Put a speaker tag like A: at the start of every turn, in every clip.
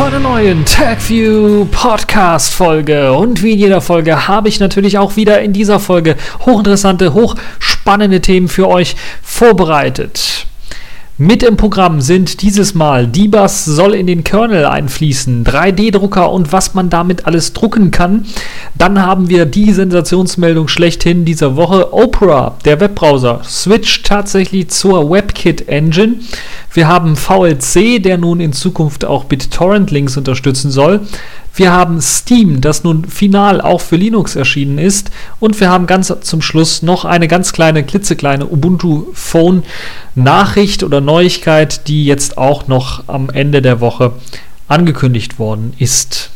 A: Zu einer neuen TagView Podcast Folge. Und wie in jeder Folge habe ich natürlich auch wieder in dieser Folge hochinteressante, hochspannende Themen für euch vorbereitet. Mit im Programm sind dieses Mal DBus soll in den Kernel einfließen, 3D-Drucker und was man damit alles drucken kann. Dann haben wir die Sensationsmeldung schlechthin dieser Woche. Opera, der Webbrowser, switcht tatsächlich zur WebKit Engine. Wir haben VLC, der nun in Zukunft auch BitTorrent-Links unterstützen soll. Wir haben Steam, das nun final auch für Linux erschienen ist. Und wir haben ganz zum Schluss noch eine ganz kleine, klitzekleine Ubuntu Phone Nachricht oder Neuigkeit, die jetzt auch noch am Ende der Woche angekündigt worden ist.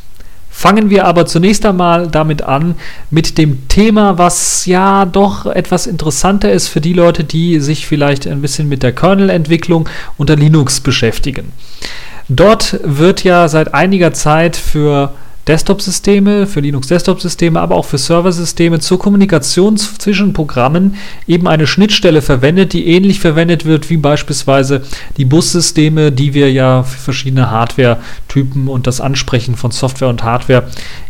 A: Fangen wir aber zunächst einmal damit an, mit dem Thema, was ja doch etwas interessanter ist für die Leute, die sich vielleicht ein bisschen mit der Kernel-Entwicklung unter Linux beschäftigen. Dort wird ja seit einiger Zeit für Desktop-Systeme, für Linux-Desktop-Systeme, aber auch für Serversysteme zur Kommunikation zwischen Programmen eben eine Schnittstelle verwendet, die ähnlich verwendet wird wie beispielsweise die Bussysteme, die wir ja für verschiedene Hardware-Typen und das Ansprechen von Software und Hardware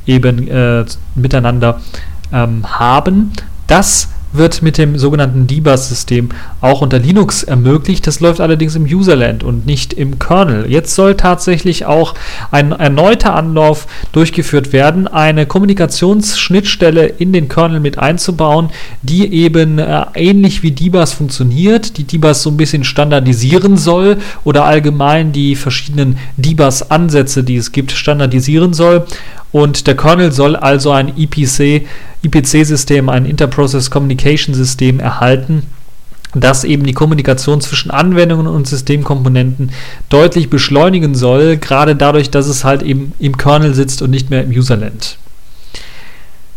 A: eben äh, miteinander ähm, haben. Das wird mit dem sogenannten Debug-System auch unter Linux ermöglicht. Das läuft allerdings im Userland und nicht im Kernel. Jetzt soll tatsächlich auch ein erneuter Anlauf durchgeführt werden, eine Kommunikationsschnittstelle in den Kernel mit einzubauen, die eben äh, ähnlich wie Debus funktioniert, die Debus so ein bisschen standardisieren soll oder allgemein die verschiedenen Debus-Ansätze, die es gibt, standardisieren soll. Und der Kernel soll also ein IPC IPC-System, ein Interprocess Communication System erhalten, das eben die Kommunikation zwischen Anwendungen und Systemkomponenten deutlich beschleunigen soll, gerade dadurch, dass es halt eben im Kernel sitzt und nicht mehr im Userland.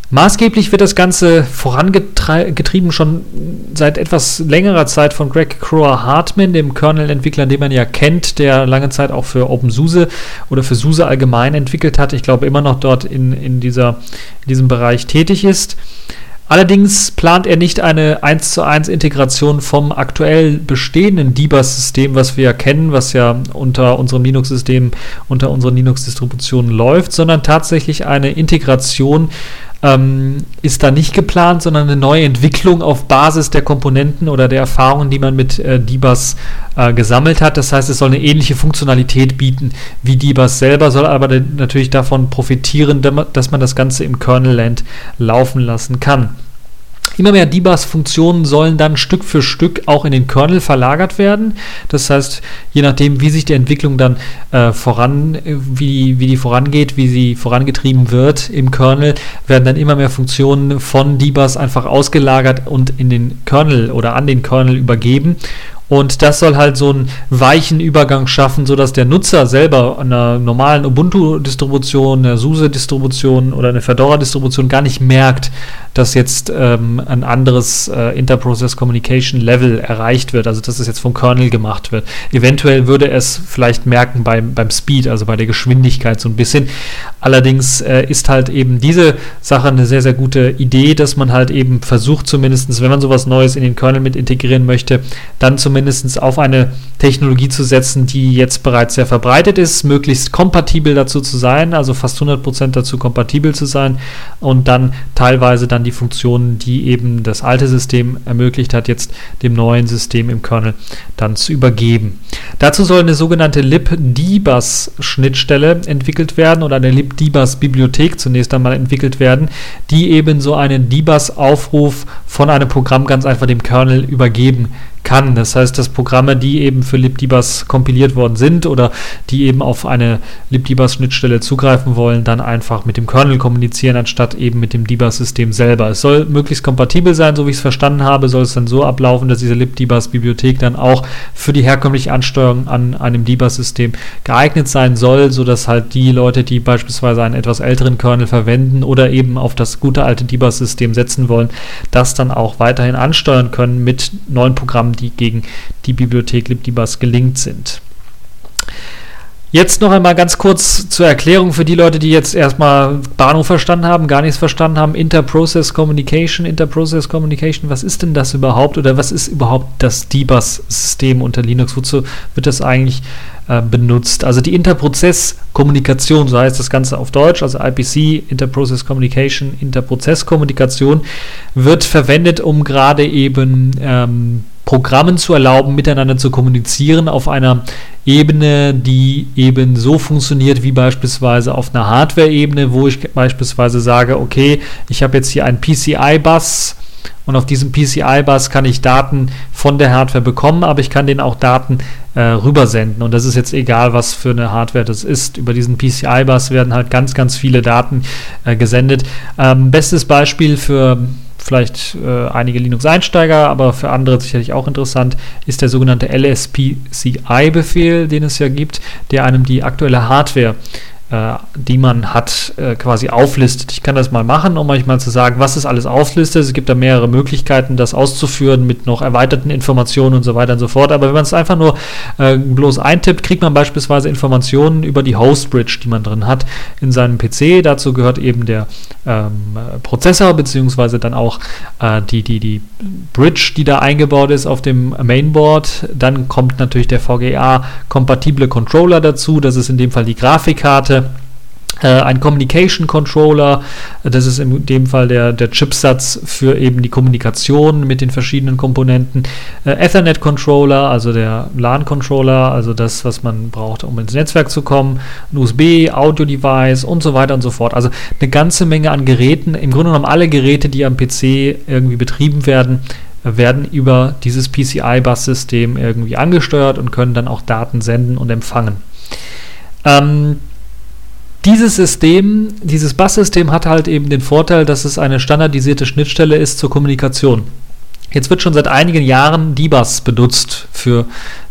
A: Maßgeblich wird das Ganze vorangetrieben schon seit etwas längerer Zeit von Greg Crower Hartman, dem Kernel-Entwickler, den man ja kennt, der lange Zeit auch für OpenSUSE oder für SUSE allgemein entwickelt hat. Ich glaube immer noch dort in, in, dieser, in diesem Bereich tätig ist. Allerdings plant er nicht eine 1 zu 1 Integration vom aktuell bestehenden Debug-System, was wir ja kennen, was ja unter unserem Linux-System, unter unseren Linux-Distributionen läuft, sondern tatsächlich eine Integration ähm, ist da nicht geplant, sondern eine neue Entwicklung auf Basis der Komponenten oder der Erfahrungen, die man mit äh, Debus äh, gesammelt hat. Das heißt, es soll eine ähnliche Funktionalität bieten wie Debus selber, soll aber natürlich davon profitieren, dass man das Ganze im Kernel-Land laufen lassen kann. Immer mehr Debug-Funktionen sollen dann Stück für Stück auch in den Kernel verlagert werden. Das heißt, je nachdem, wie sich die Entwicklung dann äh, voran, wie, wie die vorangeht, wie sie vorangetrieben wird im Kernel, werden dann immer mehr Funktionen von Debus einfach ausgelagert und in den Kernel oder an den Kernel übergeben. Und das soll halt so einen weichen Übergang schaffen, sodass der Nutzer selber einer normalen Ubuntu-Distribution, einer SUSE-Distribution oder einer Fedora-Distribution gar nicht merkt, dass jetzt ähm, ein anderes äh, Interprocess Communication Level erreicht wird, also dass es jetzt vom Kernel gemacht wird. Eventuell würde es vielleicht merken beim, beim Speed, also bei der Geschwindigkeit so ein bisschen. Allerdings äh, ist halt eben diese Sache eine sehr, sehr gute Idee, dass man halt eben versucht, zumindest, wenn man sowas Neues in den Kernel mit integrieren möchte, dann zumindest zumindest auf eine Technologie zu setzen, die jetzt bereits sehr verbreitet ist, möglichst kompatibel dazu zu sein, also fast 100% dazu kompatibel zu sein und dann teilweise dann die Funktionen, die eben das alte System ermöglicht hat, jetzt dem neuen System im Kernel dann zu übergeben. Dazu soll eine sogenannte libdbus-Schnittstelle entwickelt werden oder eine libdbus-Bibliothek zunächst einmal entwickelt werden, die eben so einen dbus-Aufruf von einem Programm ganz einfach dem Kernel übergeben kann. Das heißt, dass Programme, die eben für libdbus kompiliert worden sind oder die eben auf eine libdbus-Schnittstelle zugreifen wollen, dann einfach mit dem Kernel kommunizieren, anstatt eben mit dem Debug-System selber. Es soll möglichst kompatibel sein, so wie ich es verstanden habe, soll es dann so ablaufen, dass diese libdbus-Bibliothek dann auch für die herkömmliche Ansteuerung an einem Debug-System geeignet sein soll, sodass halt die Leute, die beispielsweise einen etwas älteren Kernel verwenden oder eben auf das gute alte Debug-System setzen wollen, das dann auch weiterhin ansteuern können mit neuen Programmen, die gegen die Bibliothek libdbus gelinkt sind. Jetzt noch einmal ganz kurz zur Erklärung für die Leute, die jetzt erstmal Bahnhof verstanden haben, gar nichts verstanden haben. Interprocess Communication, Interprocess Communication, was ist denn das überhaupt oder was ist überhaupt das DBus-System unter Linux? Wozu wird das eigentlich äh, benutzt? Also die Interprozess-Kommunikation, so heißt das Ganze auf Deutsch, also IPC, Interprocess Communication, Interprozess-Kommunikation, wird verwendet, um gerade eben ähm, Programmen zu erlauben, miteinander zu kommunizieren auf einer Ebene, die eben so funktioniert wie beispielsweise auf einer Hardware-Ebene, wo ich beispielsweise sage, okay, ich habe jetzt hier einen PCI-Bus und auf diesem PCI-Bus kann ich Daten von der Hardware bekommen, aber ich kann denen auch Daten äh, rübersenden. Und das ist jetzt egal, was für eine Hardware das ist. Über diesen PCI-Bus werden halt ganz, ganz viele Daten äh, gesendet. Ähm, bestes Beispiel für vielleicht äh, einige Linux-Einsteiger, aber für andere sicherlich auch interessant, ist der sogenannte LSPCI-Befehl, den es ja gibt, der einem die aktuelle Hardware die man hat, äh, quasi auflistet. Ich kann das mal machen, um euch mal zu sagen, was es alles auflistet. Es gibt da mehrere Möglichkeiten, das auszuführen mit noch erweiterten Informationen und so weiter und so fort. Aber wenn man es einfach nur äh, bloß eintippt, kriegt man beispielsweise Informationen über die Hostbridge, die man drin hat in seinem PC. Dazu gehört eben der ähm, Prozessor, beziehungsweise dann auch äh, die, die, die Bridge, die da eingebaut ist auf dem Mainboard. Dann kommt natürlich der VGA-kompatible Controller dazu. Das ist in dem Fall die Grafikkarte äh, ein Communication Controller, das ist in dem Fall der, der Chipsatz für eben die Kommunikation mit den verschiedenen Komponenten. Äh, Ethernet Controller, also der LAN Controller, also das, was man braucht, um ins Netzwerk zu kommen. Ein USB, Audio Device und so weiter und so fort. Also eine ganze Menge an Geräten. Im Grunde genommen alle Geräte, die am PC irgendwie betrieben werden, werden über dieses PCI-Bus-System irgendwie angesteuert und können dann auch Daten senden und empfangen. Ähm, dieses System, dieses Bus-System hat halt eben den Vorteil, dass es eine standardisierte Schnittstelle ist zur Kommunikation. Jetzt wird schon seit einigen Jahren DBus benutzt für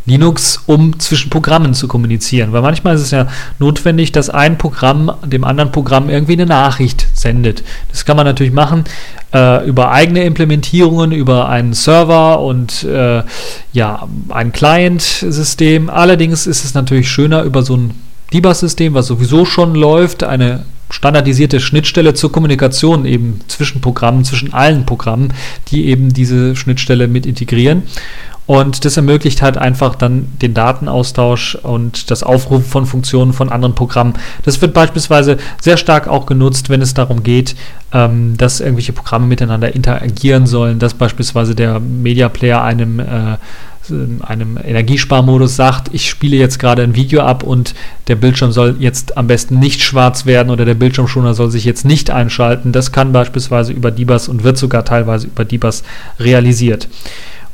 A: Linux, um zwischen Programmen zu kommunizieren. Weil manchmal ist es ja notwendig, dass ein Programm dem anderen Programm irgendwie eine Nachricht sendet. Das kann man natürlich machen äh, über eigene Implementierungen, über einen Server und äh, ja, ein Client-System. Allerdings ist es natürlich schöner über so ein DBus-System, was sowieso schon läuft, eine standardisierte Schnittstelle zur Kommunikation eben zwischen Programmen, zwischen allen Programmen, die eben diese Schnittstelle mit integrieren. Und das ermöglicht halt einfach dann den Datenaustausch und das Aufrufen von Funktionen von anderen Programmen. Das wird beispielsweise sehr stark auch genutzt, wenn es darum geht, ähm, dass irgendwelche Programme miteinander interagieren sollen, dass beispielsweise der Media Player einem äh, einem Energiesparmodus sagt, ich spiele jetzt gerade ein Video ab und der Bildschirm soll jetzt am besten nicht schwarz werden oder der Bildschirmschoner soll sich jetzt nicht einschalten. Das kann beispielsweise über DBus und wird sogar teilweise über DBus realisiert.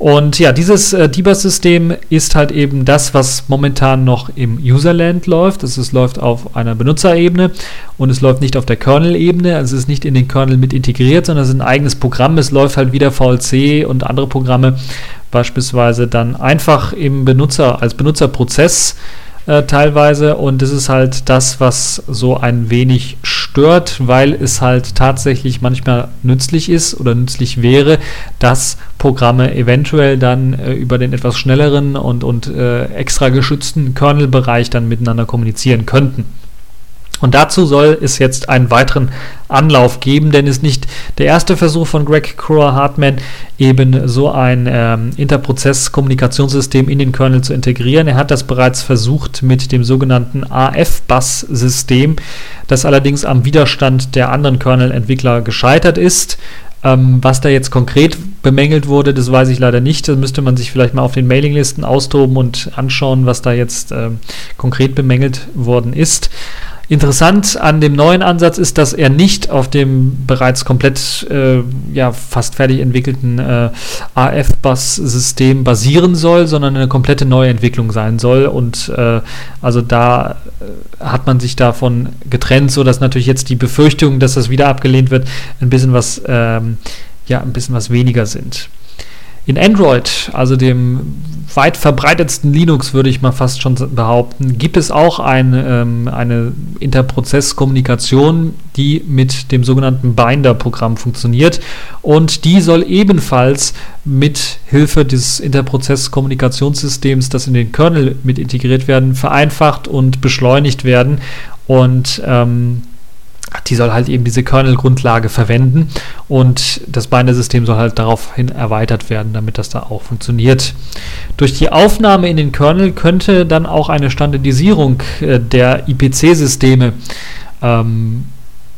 A: Und ja, dieses äh, Debug-System ist halt eben das, was momentan noch im Userland läuft. Es läuft auf einer Benutzerebene und es läuft nicht auf der Kernel-Ebene. Also es ist nicht in den Kernel mit integriert, sondern es ist ein eigenes Programm. Es läuft halt wieder VLC und andere Programme beispielsweise dann einfach im Benutzer als Benutzerprozess äh, teilweise und das ist halt das, was so ein wenig stört, weil es halt tatsächlich manchmal nützlich ist oder nützlich wäre, dass Programme eventuell dann äh, über den etwas schnelleren und, und äh, extra geschützten Kernel-Bereich dann miteinander kommunizieren könnten. Und dazu soll es jetzt einen weiteren Anlauf geben, denn es ist nicht der erste Versuch von Greg Crower Hartman, eben so ein ähm, Interprozess-Kommunikationssystem in den Kernel zu integrieren. Er hat das bereits versucht mit dem sogenannten AF-Bus-System, das allerdings am Widerstand der anderen Kernel-Entwickler gescheitert ist. Ähm, was da jetzt konkret bemängelt wurde, das weiß ich leider nicht. Da müsste man sich vielleicht mal auf den Mailinglisten austoben und anschauen, was da jetzt ähm, konkret bemängelt worden ist. Interessant an dem neuen Ansatz ist, dass er nicht auf dem bereits komplett äh, ja, fast fertig entwickelten äh, AF-Bus-System basieren soll, sondern eine komplette Neuentwicklung sein soll. Und äh, also da äh, hat man sich davon getrennt, sodass natürlich jetzt die Befürchtungen, dass das wieder abgelehnt wird, ein bisschen was, ähm, ja, ein bisschen was weniger sind. In Android, also dem weit verbreitetsten Linux, würde ich mal fast schon behaupten, gibt es auch ein, ähm, eine Interprozesskommunikation, die mit dem sogenannten Binder-Programm funktioniert. Und die soll ebenfalls mit Hilfe des Interprozesskommunikationssystems, das in den Kernel mit integriert werden, vereinfacht und beschleunigt werden. Und ähm, die soll halt eben diese Kernel-Grundlage verwenden und das Binder-System soll halt daraufhin erweitert werden, damit das da auch funktioniert. Durch die Aufnahme in den Kernel könnte dann auch eine Standardisierung äh, der IPC-Systeme ähm,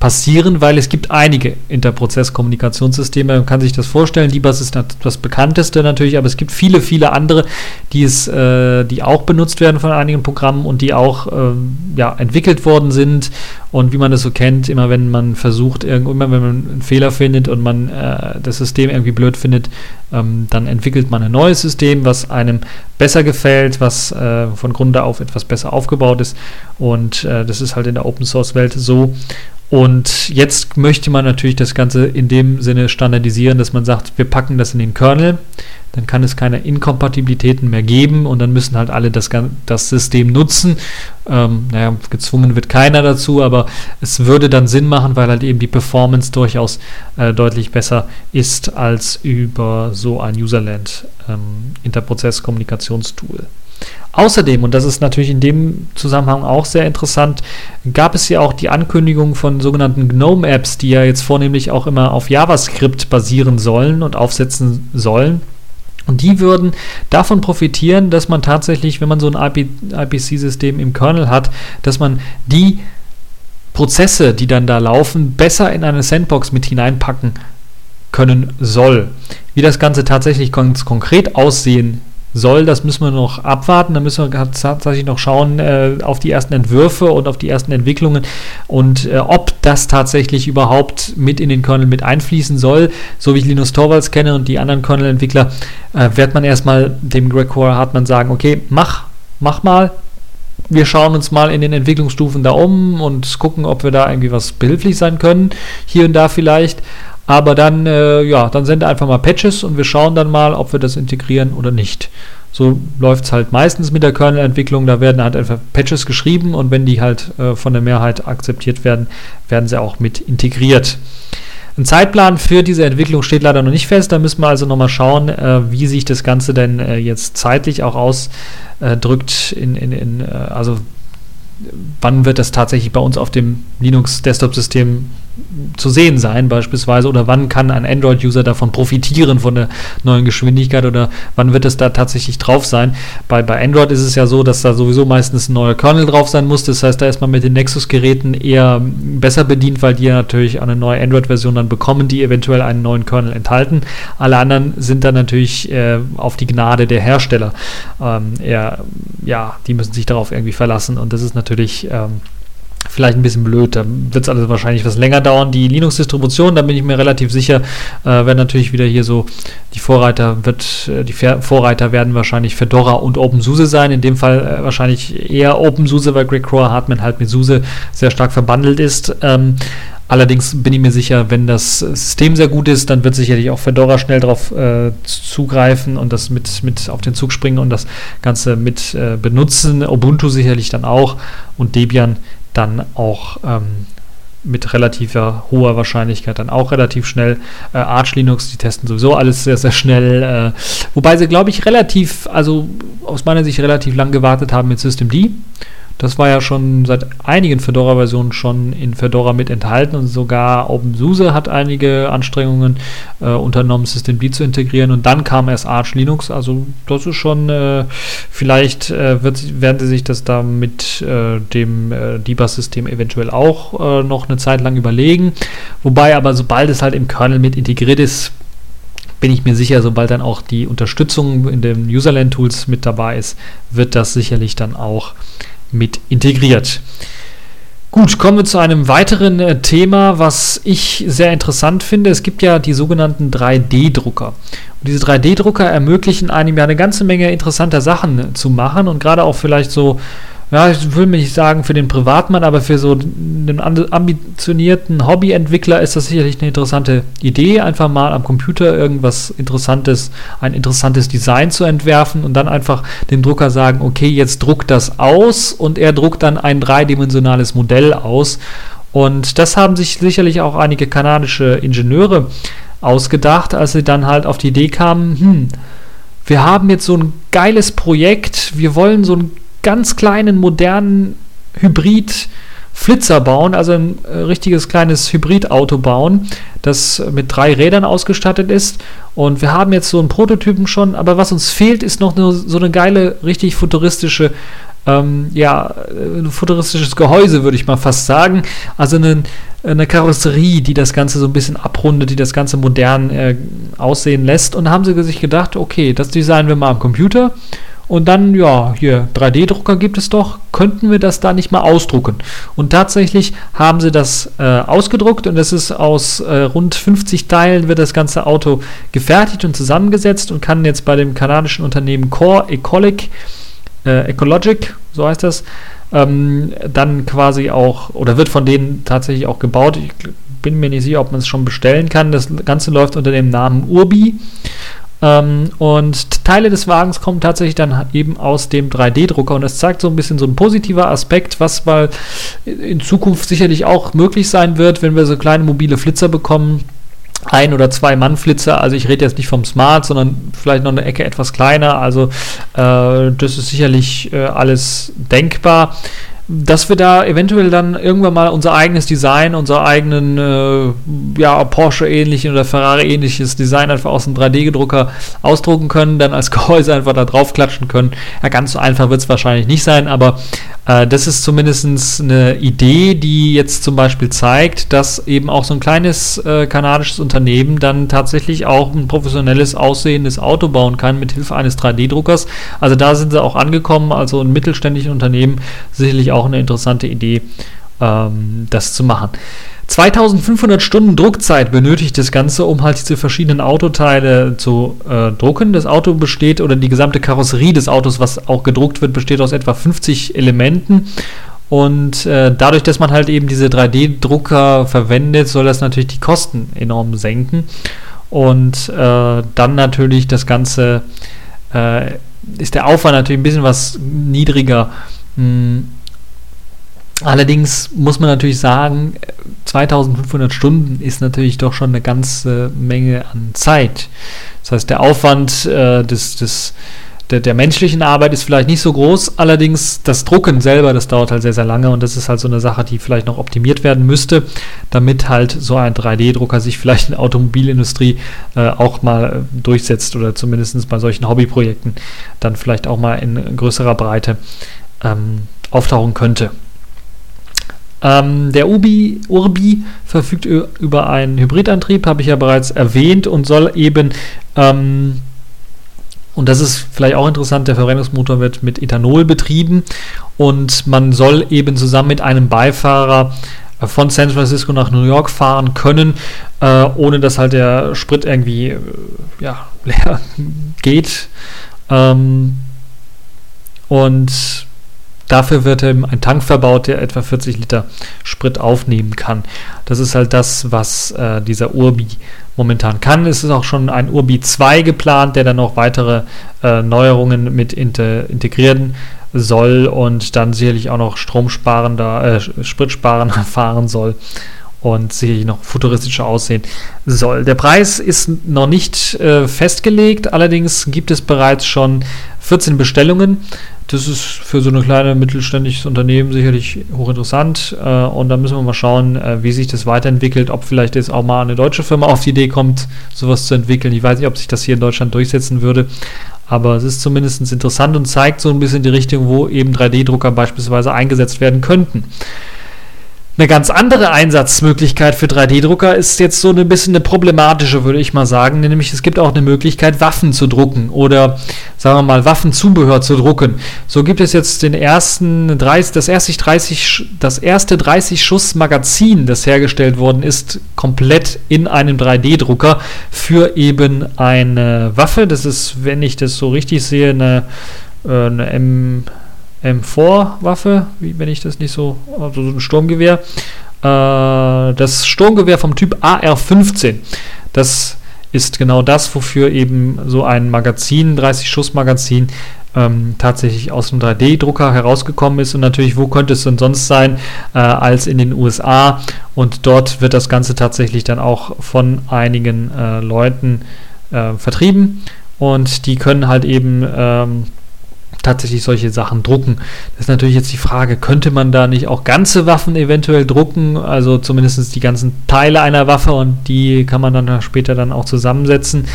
A: passieren, weil es gibt einige Interprozess-Kommunikationssysteme. Man kann sich das vorstellen. Libas ist das bekannteste natürlich, aber es gibt viele, viele andere, die es, äh, die auch benutzt werden von einigen Programmen und die auch äh, ja, entwickelt worden sind. Und wie man das so kennt, immer wenn man versucht, immer wenn man einen Fehler findet und man äh, das System irgendwie blöd findet, ähm, dann entwickelt man ein neues System, was einem besser gefällt, was äh, von Grunde auf etwas besser aufgebaut ist. Und äh, das ist halt in der Open Source Welt so. Und jetzt möchte man natürlich das Ganze in dem Sinne standardisieren, dass man sagt, wir packen das in den Kernel, dann kann es keine Inkompatibilitäten mehr geben und dann müssen halt alle das, das System nutzen. Ähm, naja, gezwungen wird keiner dazu, aber es würde dann Sinn machen, weil halt eben die Performance durchaus äh, deutlich besser ist als über so ein Userland ähm, Interprozess-Kommunikationstool. Außerdem, und das ist natürlich in dem Zusammenhang auch sehr interessant, gab es ja auch die Ankündigung von sogenannten GNOME-Apps, die ja jetzt vornehmlich auch immer auf JavaScript basieren sollen und aufsetzen sollen. Und die würden davon profitieren, dass man tatsächlich, wenn man so ein IPC-System im Kernel hat, dass man die Prozesse, die dann da laufen, besser in eine Sandbox mit hineinpacken können soll. Wie das Ganze tatsächlich ganz konkret aussehen soll, das müssen wir noch abwarten. Da müssen wir tatsächlich noch schauen äh, auf die ersten Entwürfe und auf die ersten Entwicklungen und äh, ob das tatsächlich überhaupt mit in den Kernel mit einfließen soll. So wie ich Linus Torvalds kenne und die anderen Kernel-Entwickler, äh, wird man erstmal dem Greg Core Hartmann sagen, okay, mach, mach mal. Wir schauen uns mal in den Entwicklungsstufen da um und gucken, ob wir da irgendwie was behilflich sein können. Hier und da vielleicht. Aber dann, äh, ja, dann sende einfach mal Patches und wir schauen dann mal, ob wir das integrieren oder nicht. So läuft es halt meistens mit der Kernel-Entwicklung. Da werden halt einfach Patches geschrieben und wenn die halt äh, von der Mehrheit akzeptiert werden, werden sie auch mit integriert. Ein Zeitplan für diese Entwicklung steht leider noch nicht fest. Da müssen wir also nochmal schauen, äh, wie sich das Ganze denn äh, jetzt zeitlich auch ausdrückt. In, in, in, äh, also wann wird das tatsächlich bei uns auf dem Linux-Desktop-System zu sehen sein beispielsweise oder wann kann ein Android-User davon profitieren von der neuen Geschwindigkeit oder wann wird es da tatsächlich drauf sein. Bei, bei Android ist es ja so, dass da sowieso meistens ein neuer Kernel drauf sein muss. Das heißt, da ist man mit den Nexus-Geräten eher besser bedient, weil die ja natürlich eine neue Android-Version dann bekommen, die eventuell einen neuen Kernel enthalten. Alle anderen sind dann natürlich äh, auf die Gnade der Hersteller. Ähm, eher, ja, die müssen sich darauf irgendwie verlassen und das ist natürlich ähm, vielleicht ein bisschen blöd. Da wird es also wahrscheinlich was länger dauern. Die Linux-Distribution, da bin ich mir relativ sicher, äh, werden natürlich wieder hier so die Vorreiter wird, äh, die Vorreiter werden wahrscheinlich Fedora und OpenSUSE sein. In dem Fall äh, wahrscheinlich eher OpenSUSE, weil Greg Crower Hartman halt mit SUSE sehr stark verbandelt ist. Ähm, Allerdings bin ich mir sicher, wenn das System sehr gut ist, dann wird sicherlich auch Fedora schnell darauf äh, zugreifen und das mit, mit auf den Zug springen und das Ganze mit äh, benutzen. Ubuntu sicherlich dann auch und Debian dann auch ähm, mit relativer hoher Wahrscheinlichkeit dann auch relativ schnell. Äh, Arch Linux, die testen sowieso alles sehr, sehr schnell. Äh, wobei sie, glaube ich, relativ, also aus meiner Sicht relativ lang gewartet haben mit Systemd. Das war ja schon seit einigen Fedora-Versionen schon in Fedora mit enthalten und sogar OpenSUSE hat einige Anstrengungen äh, unternommen, Systemd zu integrieren und dann kam erst Arch Linux. Also das ist schon, äh, vielleicht äh, wird, werden sie sich das da mit äh, dem äh, Debug-System eventuell auch äh, noch eine Zeit lang überlegen. Wobei aber sobald es halt im Kernel mit integriert ist, bin ich mir sicher, sobald dann auch die Unterstützung in den Userland-Tools mit dabei ist, wird das sicherlich dann auch mit integriert. Gut, kommen wir zu einem weiteren äh, Thema, was ich sehr interessant finde. Es gibt ja die sogenannten 3D-Drucker. Und diese 3D-Drucker ermöglichen einem ja eine ganze Menge interessanter Sachen zu machen und gerade auch vielleicht so ja, ich will mir nicht sagen für den Privatmann, aber für so einen ambitionierten Hobbyentwickler ist das sicherlich eine interessante Idee, einfach mal am Computer irgendwas Interessantes, ein interessantes Design zu entwerfen und dann einfach dem Drucker sagen, okay, jetzt druck das aus und er druckt dann ein dreidimensionales Modell aus. Und das haben sich sicherlich auch einige kanadische Ingenieure ausgedacht, als sie dann halt auf die Idee kamen, hm, wir haben jetzt so ein geiles Projekt, wir wollen so ein ganz kleinen, modernen Hybrid-Flitzer bauen, also ein äh, richtiges kleines Hybridauto bauen, das mit drei Rädern ausgestattet ist. Und wir haben jetzt so einen Prototypen schon, aber was uns fehlt, ist noch so eine geile, richtig futuristische ähm, ja, ein futuristisches Gehäuse, würde ich mal fast sagen. Also eine, eine Karosserie, die das Ganze so ein bisschen abrundet, die das Ganze modern äh, aussehen lässt. Und da haben sie sich gedacht, okay, das designen wir mal am Computer und dann, ja, hier 3D-Drucker gibt es doch, könnten wir das da nicht mal ausdrucken? Und tatsächlich haben sie das äh, ausgedruckt und es ist aus äh, rund 50 Teilen wird das ganze Auto gefertigt und zusammengesetzt und kann jetzt bei dem kanadischen Unternehmen Core Ecologic, äh, Ecologic so heißt das, ähm, dann quasi auch, oder wird von denen tatsächlich auch gebaut. Ich bin mir nicht sicher, ob man es schon bestellen kann. Das Ganze läuft unter dem Namen Urbi. Ähm, und Teile des Wagens kommen tatsächlich dann eben aus dem 3D-Drucker und das zeigt so ein bisschen so ein positiver Aspekt, was mal in Zukunft sicherlich auch möglich sein wird, wenn wir so kleine mobile Flitzer bekommen ein oder zwei Mann-Flitzer. Also ich rede jetzt nicht vom Smart, sondern vielleicht noch eine Ecke etwas kleiner. Also äh, das ist sicherlich äh, alles denkbar dass wir da eventuell dann irgendwann mal unser eigenes Design, unser eigenen äh, ja, Porsche-ähnlichen oder Ferrari-ähnliches Design einfach aus dem 3D-Gedrucker ausdrucken können, dann als Gehäuse einfach da drauf klatschen können. Ja, ganz so einfach wird es wahrscheinlich nicht sein, aber äh, das ist zumindest eine Idee, die jetzt zum Beispiel zeigt, dass eben auch so ein kleines äh, kanadisches Unternehmen dann tatsächlich auch ein professionelles aussehendes Auto bauen kann mit Hilfe eines 3D-Druckers. Also da sind sie auch angekommen, also ein mittelständisches Unternehmen sicherlich auch eine interessante Idee, ähm, das zu machen. 2500 Stunden Druckzeit benötigt das Ganze, um halt diese verschiedenen Autoteile zu äh, drucken. Das Auto besteht, oder die gesamte Karosserie des Autos, was auch gedruckt wird, besteht aus etwa 50 Elementen. Und äh, dadurch, dass man halt eben diese 3D-Drucker verwendet, soll das natürlich die Kosten enorm senken. Und äh, dann natürlich das Ganze, äh, ist der Aufwand natürlich ein bisschen was niedriger. Hm Allerdings muss man natürlich sagen, 2500 Stunden ist natürlich doch schon eine ganze Menge an Zeit. Das heißt, der Aufwand äh, des, des, der, der, menschlichen Arbeit ist vielleicht nicht so groß, allerdings das Drucken selber, das dauert halt sehr, sehr lange und das ist halt so eine Sache, die vielleicht noch optimiert werden müsste, damit halt so ein 3D-Drucker sich vielleicht in der Automobilindustrie äh, auch mal durchsetzt oder zumindest bei solchen Hobbyprojekten dann vielleicht auch mal in größerer Breite ähm, auftauchen könnte. Ähm, der Ubi, Urbi verfügt über einen Hybridantrieb, habe ich ja bereits erwähnt, und soll eben, ähm, und das ist vielleicht auch interessant, der Verbrennungsmotor wird mit Ethanol betrieben und man soll eben zusammen mit einem Beifahrer äh, von San Francisco nach New York fahren können, äh, ohne dass halt der Sprit irgendwie äh, ja, leer geht. Ähm, und Dafür wird eben ein Tank verbaut, der etwa 40 Liter Sprit aufnehmen kann. Das ist halt das, was äh, dieser Urbi momentan kann. Es ist auch schon ein Urbi 2 geplant, der dann noch weitere äh, Neuerungen mit integrieren soll und dann sicherlich auch noch stromsparender, äh, spritsparender fahren soll und sicherlich noch futuristischer aussehen soll. Der Preis ist noch nicht äh, festgelegt, allerdings gibt es bereits schon 14 Bestellungen das ist für so ein kleines mittelständisches Unternehmen sicherlich hochinteressant. Äh, und da müssen wir mal schauen, äh, wie sich das weiterentwickelt, ob vielleicht jetzt auch mal eine deutsche Firma auf die Idee kommt, sowas zu entwickeln. Ich weiß nicht, ob sich das hier in Deutschland durchsetzen würde. Aber es ist zumindest interessant und zeigt so ein bisschen die Richtung, wo eben 3D-Drucker beispielsweise eingesetzt werden könnten. Eine ganz andere Einsatzmöglichkeit für 3D-Drucker ist jetzt so ein bisschen eine problematische, würde ich mal sagen. Nämlich es gibt auch eine Möglichkeit, Waffen zu drucken oder sagen wir mal Waffenzubehör zu drucken. So gibt es jetzt den ersten 30, das erste 30, das erste 30 Schuss Magazin, das hergestellt worden ist, komplett in einem 3D-Drucker für eben eine Waffe. Das ist, wenn ich das so richtig sehe, eine, äh, eine M M4-Waffe, wenn ich das nicht so, also so ein Sturmgewehr. Äh, das Sturmgewehr vom Typ AR-15. Das ist genau das, wofür eben so ein Magazin, 30-Schuss-Magazin, ähm, tatsächlich aus dem 3D-Drucker herausgekommen ist. Und natürlich, wo könnte es denn sonst sein äh, als in den USA? Und dort wird das Ganze tatsächlich dann auch von einigen äh, Leuten äh, vertrieben. Und die können halt eben ähm, tatsächlich solche Sachen drucken. Das ist natürlich jetzt die Frage, könnte man da nicht auch ganze Waffen eventuell drucken, also zumindest die ganzen Teile einer Waffe und die kann man dann später dann auch zusammensetzen.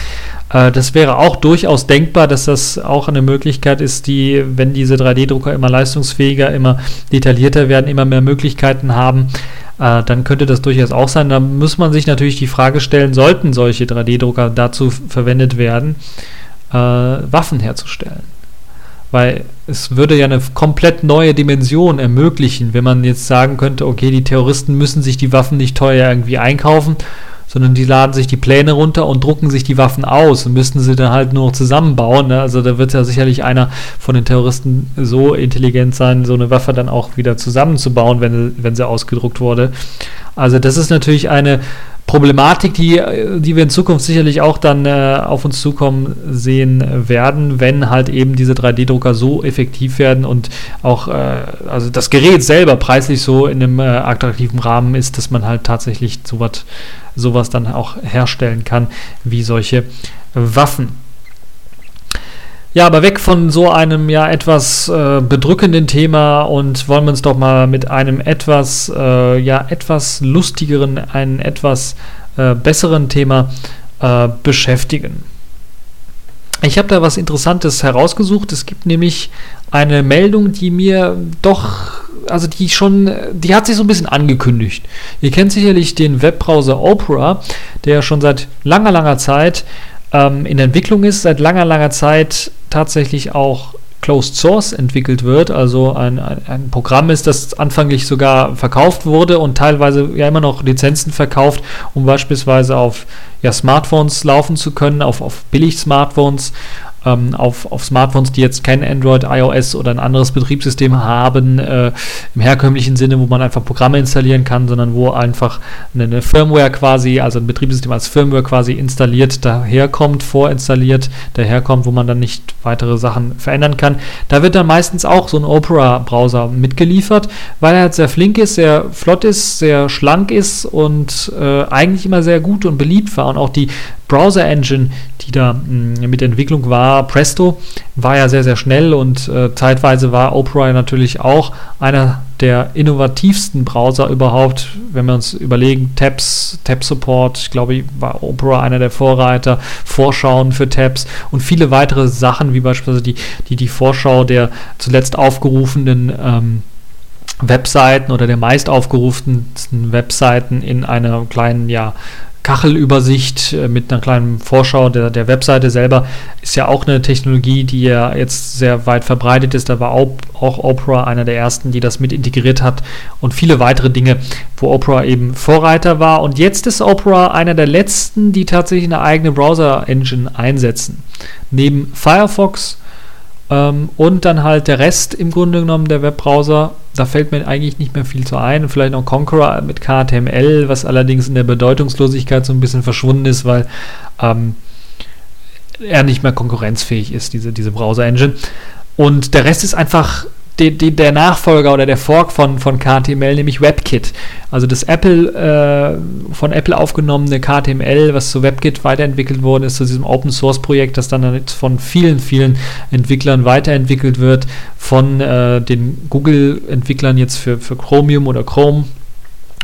A: Äh, das wäre auch durchaus denkbar, dass das auch eine Möglichkeit ist, die, wenn diese 3D-Drucker immer leistungsfähiger, immer detaillierter werden, immer mehr Möglichkeiten haben, äh, dann könnte das durchaus auch sein. Da muss man sich natürlich die Frage stellen, sollten solche 3D-Drucker dazu verwendet werden, äh, Waffen herzustellen? Weil es würde ja eine komplett neue Dimension ermöglichen, wenn man jetzt sagen könnte, okay, die Terroristen müssen sich die Waffen nicht teuer irgendwie einkaufen, sondern die laden sich die Pläne runter und drucken sich die Waffen aus und müssten sie dann halt nur noch zusammenbauen. Ne? Also da wird ja sicherlich einer von den Terroristen so intelligent sein, so eine Waffe dann auch wieder zusammenzubauen, wenn, wenn sie ausgedruckt wurde. Also das ist natürlich eine Problematik, die, die wir in Zukunft sicherlich auch dann äh, auf uns zukommen sehen werden, wenn halt eben diese 3D-Drucker so effektiv werden und auch äh, also das Gerät selber preislich so in einem äh, attraktiven Rahmen ist, dass man halt tatsächlich sowas, sowas dann auch herstellen kann wie solche Waffen. Ja, aber weg von so einem ja etwas äh, bedrückenden Thema und wollen wir uns doch mal mit einem etwas äh, ja etwas lustigeren, einem etwas äh, besseren Thema äh, beschäftigen. Ich habe da was Interessantes herausgesucht. Es gibt nämlich eine Meldung, die mir doch, also die schon, die hat sich so ein bisschen angekündigt. Ihr kennt sicherlich den Webbrowser Opera, der schon seit langer, langer Zeit ähm, in Entwicklung ist, seit langer, langer Zeit tatsächlich auch Closed Source entwickelt wird, also ein, ein, ein, Programm ist, das anfanglich sogar verkauft wurde und teilweise ja immer noch Lizenzen verkauft, um beispielsweise auf ja, Smartphones laufen zu können, auf, auf Billig-Smartphones ähm, auf, auf Smartphones, die jetzt kein Android, iOS oder ein anderes Betriebssystem haben, äh, im herkömmlichen Sinne, wo man einfach Programme installieren kann, sondern wo einfach eine, eine, Firmware quasi, also ein Betriebssystem als Firmware quasi installiert daherkommt, vorinstalliert daherkommt, wo man dann nicht weitere Sachen verändern kann. Da wird dann meistens auch so ein Opera-Browser mitgeliefert, weil er halt sehr flink ist, sehr flott ist, sehr schlank ist und äh, eigentlich immer sehr gut und beliebt war und auch die Browser-Engine, die da mh, mm, mit Entwicklung war, Presto, war ja sehr, sehr schnell und äh, zeitweise war Opera natürlich auch einer der innovativsten Browser überhaupt, wenn wir uns überlegen, Tabs, Tab Support, ich glaube, war Opera einer der Vorreiter, Vorschauen für Tabs und viele weitere Sachen, wie beispielsweise die, die, die Vorschau der zuletzt aufgerufenen ähm, Webseiten oder der meist aufgerufensten Webseiten in einer kleinen, ja, Kachelübersicht äh, mit einer kleinen Vorschau der, der Webseite selber ist ja auch eine Technologie, die ja jetzt sehr weit verbreitet ist. Da war auch, auch Opera einer der ersten, die das mit integriert hat und viele weitere Dinge, wo Opera eben Vorreiter war. Und jetzt ist Opera einer der letzten, die tatsächlich eine eigene Browser-Engine einsetzen. Neben Firefox ähm, und dann halt der Rest im Grunde genommen der Webbrowser. Da fällt mir eigentlich nicht mehr viel zu ein. Vielleicht noch Conqueror mit KTML, was allerdings in der Bedeutungslosigkeit so ein bisschen verschwunden ist, weil ähm, er nicht mehr konkurrenzfähig ist, diese, diese Browser-Engine. Und der Rest ist einfach die, die, der Nachfolger oder der Fork von, von KTML, nämlich WebKit. Also das Apple äh, von Apple aufgenommene KTML, was zu WebKit weiterentwickelt worden ist, zu diesem Open Source Projekt, das dann von vielen, vielen Entwicklern weiterentwickelt wird, von äh, den Google-Entwicklern jetzt für, für Chromium oder Chrome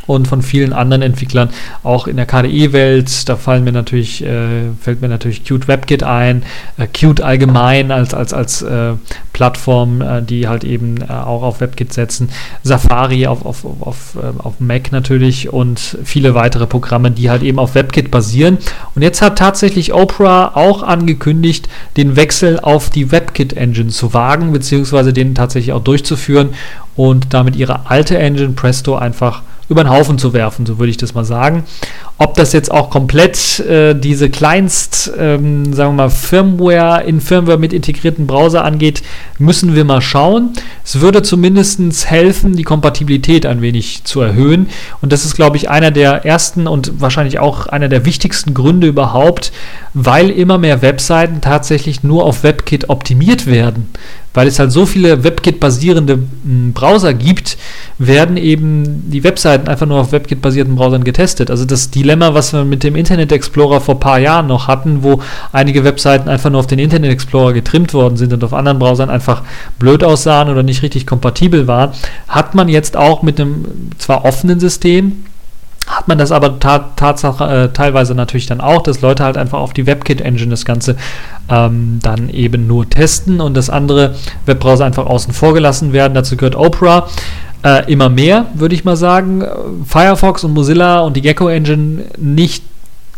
A: und von vielen anderen Entwicklern auch in der KDE-Welt. Da fallen mir natürlich, äh, fällt mir natürlich Qt WebKit ein, äh, Qt allgemein als, als, als äh, Plattform, äh, die halt eben äh, auch auf WebKit setzen, Safari auf, auf, auf, äh, auf Mac natürlich und viele weitere Programme, die halt eben auf WebKit basieren. Und jetzt hat tatsächlich Opera auch angekündigt, den Wechsel auf die WebKit-Engine zu wagen, beziehungsweise den tatsächlich auch durchzuführen und damit ihre alte Engine Presto einfach über den Haufen zu werfen, so würde ich das mal sagen. Ob das jetzt auch komplett äh, diese Kleinst, ähm, sagen wir mal, Firmware in Firmware mit integrierten Browser angeht, Müssen wir mal schauen. Es würde zumindest helfen, die Kompatibilität ein wenig zu erhöhen. Und das ist, glaube ich, einer der ersten und wahrscheinlich auch einer der wichtigsten Gründe überhaupt, weil immer mehr Webseiten tatsächlich nur auf WebKit optimiert werden weil es halt so viele WebKit-basierende hm, Browser gibt, werden eben die Webseiten einfach nur auf WebKit-basierten Browsern getestet. Also das Dilemma, was wir mit dem Internet Explorer vor ein paar Jahren noch hatten, wo einige Webseiten einfach nur auf den Internet Explorer getrimmt worden sind und auf anderen Browsern einfach blöd aussahen oder nicht richtig kompatibel waren, hat man jetzt auch mit einem zwar offenen System, hat man das aber ta Tatsache äh, teilweise natürlich dann auch, dass Leute halt einfach auf die WebKit-Engine das Ganze ähm, dann eben nur testen und das andere Webbrowser einfach außen vor gelassen werden. Dazu gehört Opera. Äh, immer mehr, würde ich mal sagen. Firefox und Mozilla und die Gecko Engine nicht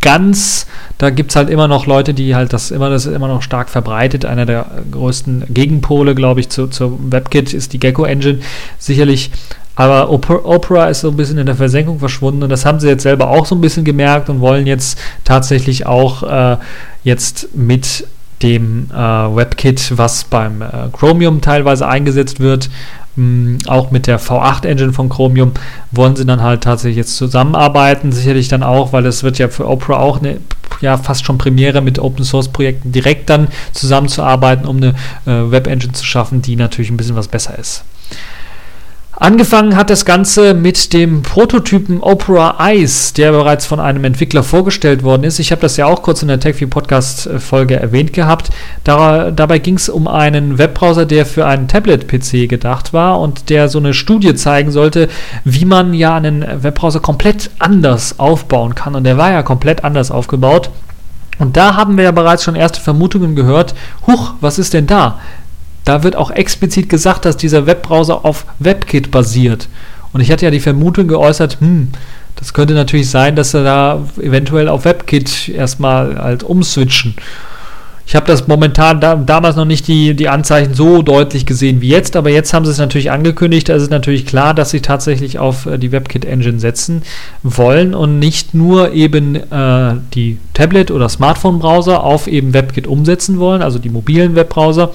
A: ganz. Da gibt es halt immer noch Leute, die halt das immer, das immer noch stark verbreitet. Einer der größten Gegenpole, glaube ich, zu, zur WebKit ist die Gecko Engine. Sicherlich aber Opera ist so ein bisschen in der Versenkung verschwunden und das haben sie jetzt selber auch so ein bisschen gemerkt und wollen jetzt tatsächlich auch äh, jetzt mit dem äh, WebKit, was beim äh, Chromium teilweise eingesetzt wird, mh, auch mit der V8-Engine von Chromium, wollen sie dann halt tatsächlich jetzt zusammenarbeiten. Sicherlich dann auch, weil es wird ja für Opera auch eine ja fast schon Premiere mit Open Source Projekten direkt dann zusammenzuarbeiten, um eine äh, Web-Engine zu schaffen, die natürlich ein bisschen was besser ist. Angefangen hat das Ganze mit dem Prototypen Opera Ice, der bereits von einem Entwickler vorgestellt worden ist. Ich habe das ja auch kurz in der TechView Podcast Folge erwähnt gehabt. Da, dabei ging es um einen Webbrowser, der für einen Tablet-PC gedacht war und der so eine Studie zeigen sollte, wie man ja einen Webbrowser komplett anders aufbauen kann. Und der war ja komplett anders aufgebaut. Und da haben wir ja bereits schon erste Vermutungen gehört. Huch, was ist denn da? Da wird auch explizit gesagt, dass dieser Webbrowser auf WebKit basiert. Und ich hatte ja die Vermutung geäußert, hm, das könnte natürlich sein, dass sie da eventuell auf WebKit erstmal halt umswitchen. Ich habe das momentan da, damals noch nicht die, die Anzeichen so deutlich gesehen wie jetzt, aber jetzt haben sie es natürlich angekündigt. Es ist natürlich klar, dass sie tatsächlich auf äh, die WebKit-Engine setzen wollen und nicht nur eben äh, die Tablet- oder Smartphone-Browser auf eben WebKit umsetzen wollen, also die mobilen Webbrowser,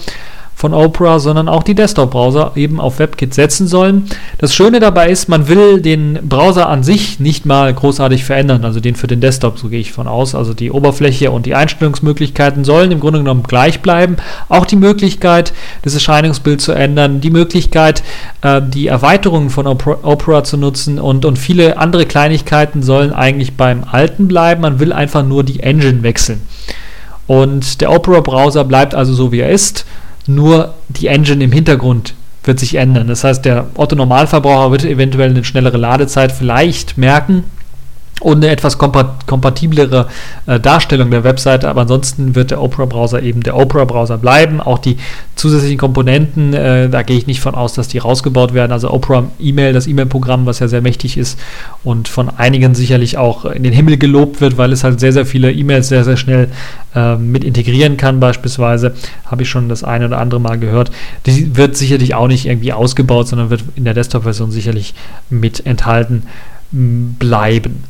A: von Opera, sondern auch die Desktop-Browser eben auf WebKit setzen sollen. Das Schöne dabei ist, man will den Browser an sich nicht mal großartig verändern, also den für den Desktop, so gehe ich von aus. Also die Oberfläche und die Einstellungsmöglichkeiten sollen im Grunde genommen gleich bleiben. Auch die Möglichkeit, das Erscheinungsbild zu ändern, die Möglichkeit, äh, die Erweiterungen von Opera, zu nutzen und, und viele andere Kleinigkeiten sollen eigentlich beim alten bleiben. Man will einfach nur die Engine wechseln. Und der Opera-Browser bleibt also so, wie er ist nur die Engine im Hintergrund wird sich ändern. Das heißt, der Otto-Normalverbraucher wird eventuell eine schnellere Ladezeit vielleicht merken, und eine etwas kompatiblere äh, Darstellung der Webseite, aber ansonsten wird der Opera-Browser eben der Opera-Browser bleiben. Auch die zusätzlichen Komponenten, äh, da gehe ich nicht von aus, dass die rausgebaut werden. Also Opera E-Mail, das E-Mail-Programm, was ja sehr mächtig ist und von einigen sicherlich auch in den Himmel gelobt wird, weil es halt sehr, sehr viele E-Mails sehr, sehr schnell äh, mit integrieren kann, beispielsweise. Habe ich schon das eine oder andere Mal gehört. Die wird sicherlich auch nicht irgendwie ausgebaut, sondern wird in der Desktop-Version sicherlich mit enthalten bleiben.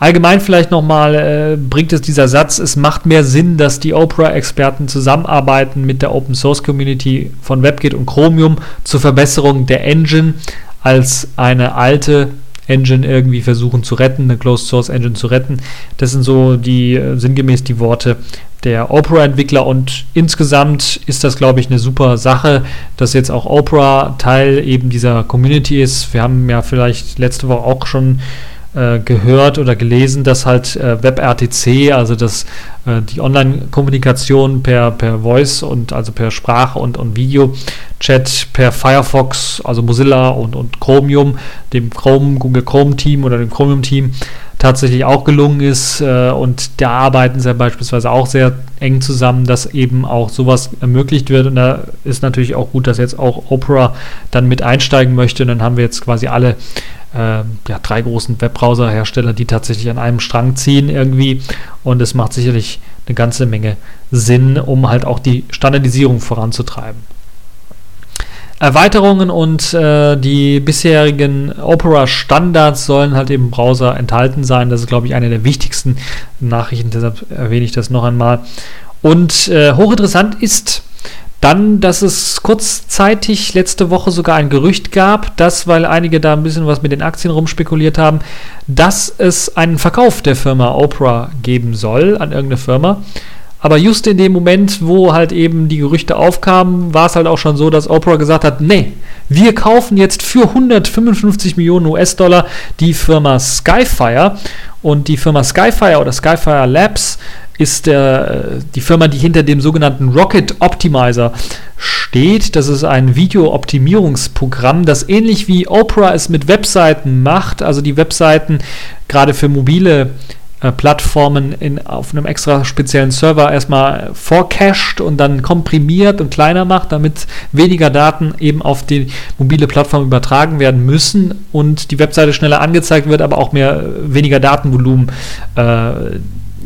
A: Allgemein vielleicht nochmal äh, bringt es dieser Satz, es macht mehr Sinn, dass die Opera-Experten zusammenarbeiten mit der Open Source Community von WebKit und Chromium zur Verbesserung der Engine, als eine alte Engine irgendwie versuchen zu retten, eine Closed Source Engine zu retten. Das sind so die äh, sinngemäß die Worte der Opera-Entwickler und insgesamt ist das, glaube ich, eine super Sache, dass jetzt auch Opera Teil eben dieser Community ist. Wir haben ja vielleicht letzte Woche auch schon äh, gehört oder gelesen, dass halt äh, WebRTC, also das, äh, die Online-Kommunikation per, per Voice und also per Sprache und, und Video-Chat per Firefox, also Mozilla und, und Chromium, dem Chrome, Google Chrome-Team oder dem Chromium-Team, tatsächlich auch gelungen ist. Äh, und da arbeiten sie beispielsweise auch sehr eng zusammen, dass eben auch sowas ermöglicht wird. Und da ist natürlich auch gut, dass jetzt auch Opera dann mit einsteigen möchte. Und dann haben wir jetzt quasi alle äh, ja, drei großen Webbrowser-Hersteller, die tatsächlich an einem Strang ziehen irgendwie. Und es macht sicherlich eine ganze Menge Sinn, um halt auch die Standardisierung voranzutreiben. Erweiterungen und äh, die bisherigen Opera-Standards sollen halt im Browser enthalten sein. Das ist, glaube ich, eine der wichtigsten Nachrichten, deshalb erwähne ich das noch einmal. Und äh, hochinteressant ist, Dann, dass es kurzzeitig letzte Woche sogar ein Gerücht gab, dass, weil einige da ein bisschen was mit den Aktien rumspekuliert haben, dass es einen Verkauf der Firma Oprah geben soll an irgendeine Firma. Aber just in dem Moment, wo halt eben die Gerüchte aufkamen, war es halt auch schon so, dass Oprah gesagt hat, nee, wir kaufen jetzt für 155 Millionen US-Dollar die Firma Skyfire. Und die Firma Skyfire oder Skyfire Labs ist der, äh, die Firma, die hinter dem sogenannten Rocket Optimizer steht. Das ist ein Video-Optimierungsprogramm, das ähnlich wie Oprah es mit Webseiten macht, also die Webseiten gerade für mobile Plattformen in, auf einem extra speziellen Server erstmal vorcached und dann komprimiert und kleiner macht, damit weniger Daten eben auf die mobile Plattform übertragen werden müssen und die Webseite schneller angezeigt wird, aber auch mehr weniger Datenvolumen äh,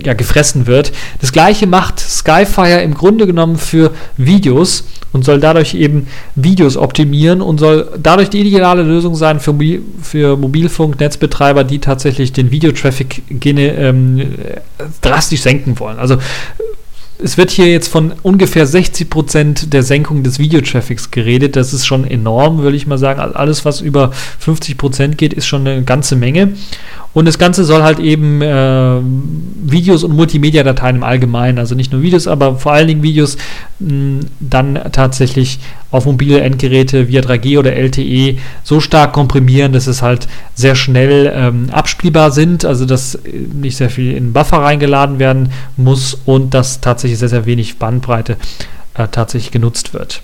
A: ja, gefressen wird. Das gleiche macht Skyfire im Grunde genommen für Videos und soll dadurch eben Videos optimieren und soll dadurch die ideale Lösung sein für, für Mobilfunk-Netzbetreiber, die tatsächlich den Videotraffic ähm, drastisch senken wollen. Also es wird hier jetzt von ungefähr 60% der Senkung des Videotraffics geredet. Das ist schon enorm, würde ich mal sagen. Alles, was über 50% geht, ist schon eine ganze Menge. Und das Ganze soll halt eben äh, Videos und Multimedia-Dateien im Allgemeinen, also nicht nur Videos, aber vor allen Dingen Videos, mh, dann tatsächlich auf mobile Endgeräte via 3G oder LTE so stark komprimieren, dass es halt sehr schnell ähm, abspielbar sind, also dass nicht sehr viel in Buffer reingeladen werden muss und dass tatsächlich sehr, sehr wenig Bandbreite äh, tatsächlich genutzt wird.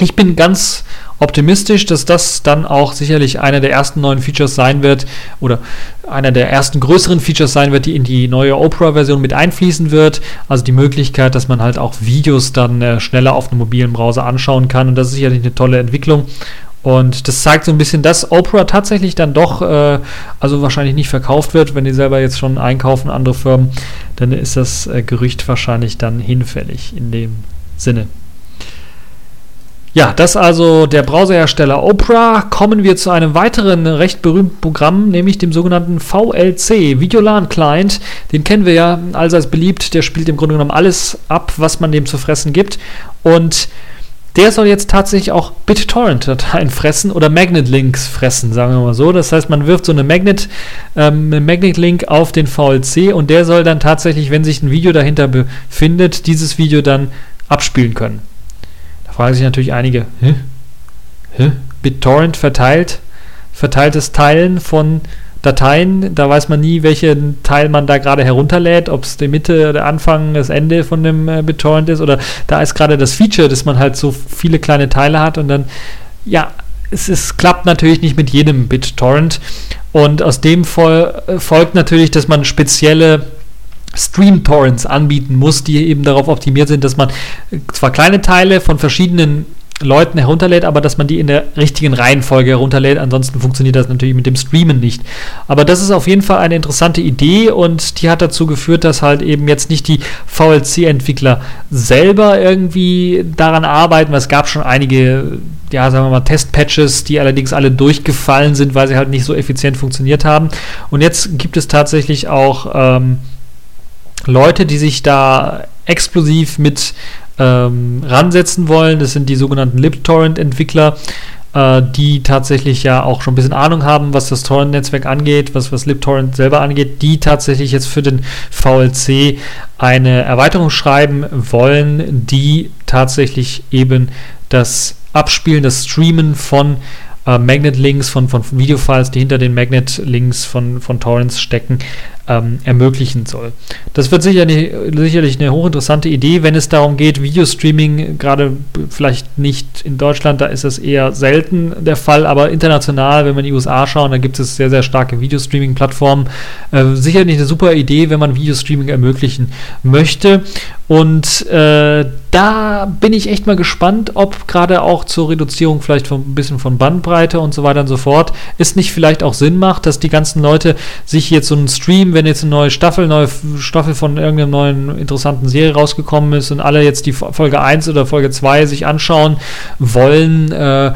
A: Ich bin ganz optimistisch, dass das dann auch sicherlich einer der ersten neuen Features sein wird oder einer der ersten größeren Features sein wird, die in die neue Opera-Version mit einfließen wird. Also die Möglichkeit, dass man halt auch Videos dann äh, schneller auf einem mobilen Browser anschauen kann. Und das ist sicherlich eine tolle Entwicklung. Und das zeigt so ein bisschen, dass Opera tatsächlich dann doch, äh, also wahrscheinlich nicht verkauft wird, wenn die selber jetzt schon einkaufen, andere Firmen, dann ist das äh, Gerücht wahrscheinlich dann hinfällig in dem Sinne. Ja, das also der Browserhersteller Opera. Kommen wir zu einem weiteren recht berühmten Programm, nämlich dem sogenannten VLC, Videolan Client. Den kennen wir ja allseits beliebt. Der spielt im Grunde genommen alles ab, was man dem zu fressen gibt. Und der soll jetzt tatsächlich auch BitTorrent-Dateien fressen oder Magnet-Links fressen, sagen wir mal so. Das heißt, man wirft so eine Magnet, ähm, Magnet-Link auf den VLC und der soll dann tatsächlich, wenn sich ein Video dahinter befindet, dieses Video dann abspielen können fragen sich natürlich einige, hä? Hä? BitTorrent verteilt, verteiltes Teilen von Dateien, da weiß man nie, welchen Teil man da gerade herunterlädt, ob es die Mitte, der Anfang, das Ende von dem äh, BitTorrent ist oder da ist gerade das Feature, dass man halt so viele kleine Teile hat und dann, ja, es ist, klappt natürlich nicht mit jedem BitTorrent und aus dem fol äh, folgt natürlich, dass man spezielle Stream-Torrents anbieten muss, die eben darauf optimiert sind, dass man zwar kleine Teile von verschiedenen Leuten herunterlädt, aber dass man die in der richtigen Reihenfolge herunterlädt. Ansonsten funktioniert das natürlich mit dem Streamen nicht. Aber das ist auf jeden Fall eine interessante Idee und die hat dazu geführt, dass halt eben jetzt nicht die VLC-Entwickler selber irgendwie daran arbeiten, weil es gab schon einige, ja, sagen wir mal, Testpatches, die allerdings alle durchgefallen sind, weil sie halt nicht so effizient funktioniert haben. Und jetzt gibt es tatsächlich auch ähm, Leute, die sich da explosiv mit ähm, ransetzen wollen. Das sind die sogenannten LibTorrent-Entwickler, äh, die tatsächlich ja auch schon ein bisschen Ahnung haben, was das Torrent-Netzwerk angeht, was, was LibTorrent selber angeht, die tatsächlich jetzt für den VLC eine Erweiterung schreiben wollen, die tatsächlich eben das Abspielen, das Streamen von äh, Magnet-Links, von, von Videofiles, die hinter den Magnet-Links von, von Torrents stecken, ähm, ermöglichen soll. Das wird sicherlich, sicherlich eine hochinteressante Idee, wenn es darum geht, Videostreaming, gerade vielleicht nicht in Deutschland, da ist es eher selten der Fall, aber international, wenn wir in die USA schauen, da gibt es sehr, sehr starke Videostreaming-Plattformen. Äh, sicherlich eine super Idee, wenn man Videostreaming ermöglichen möchte. Und äh, da bin ich echt mal gespannt, ob gerade auch zur Reduzierung vielleicht von ein bisschen von Bandbreite und so weiter und so fort, es nicht vielleicht auch Sinn macht, dass die ganzen Leute sich jetzt so einen Stream, wenn jetzt eine neue Staffel, neue Staffel von irgendeiner neuen interessanten Serie rausgekommen ist und alle jetzt die Folge 1 oder Folge 2 sich anschauen wollen, äh,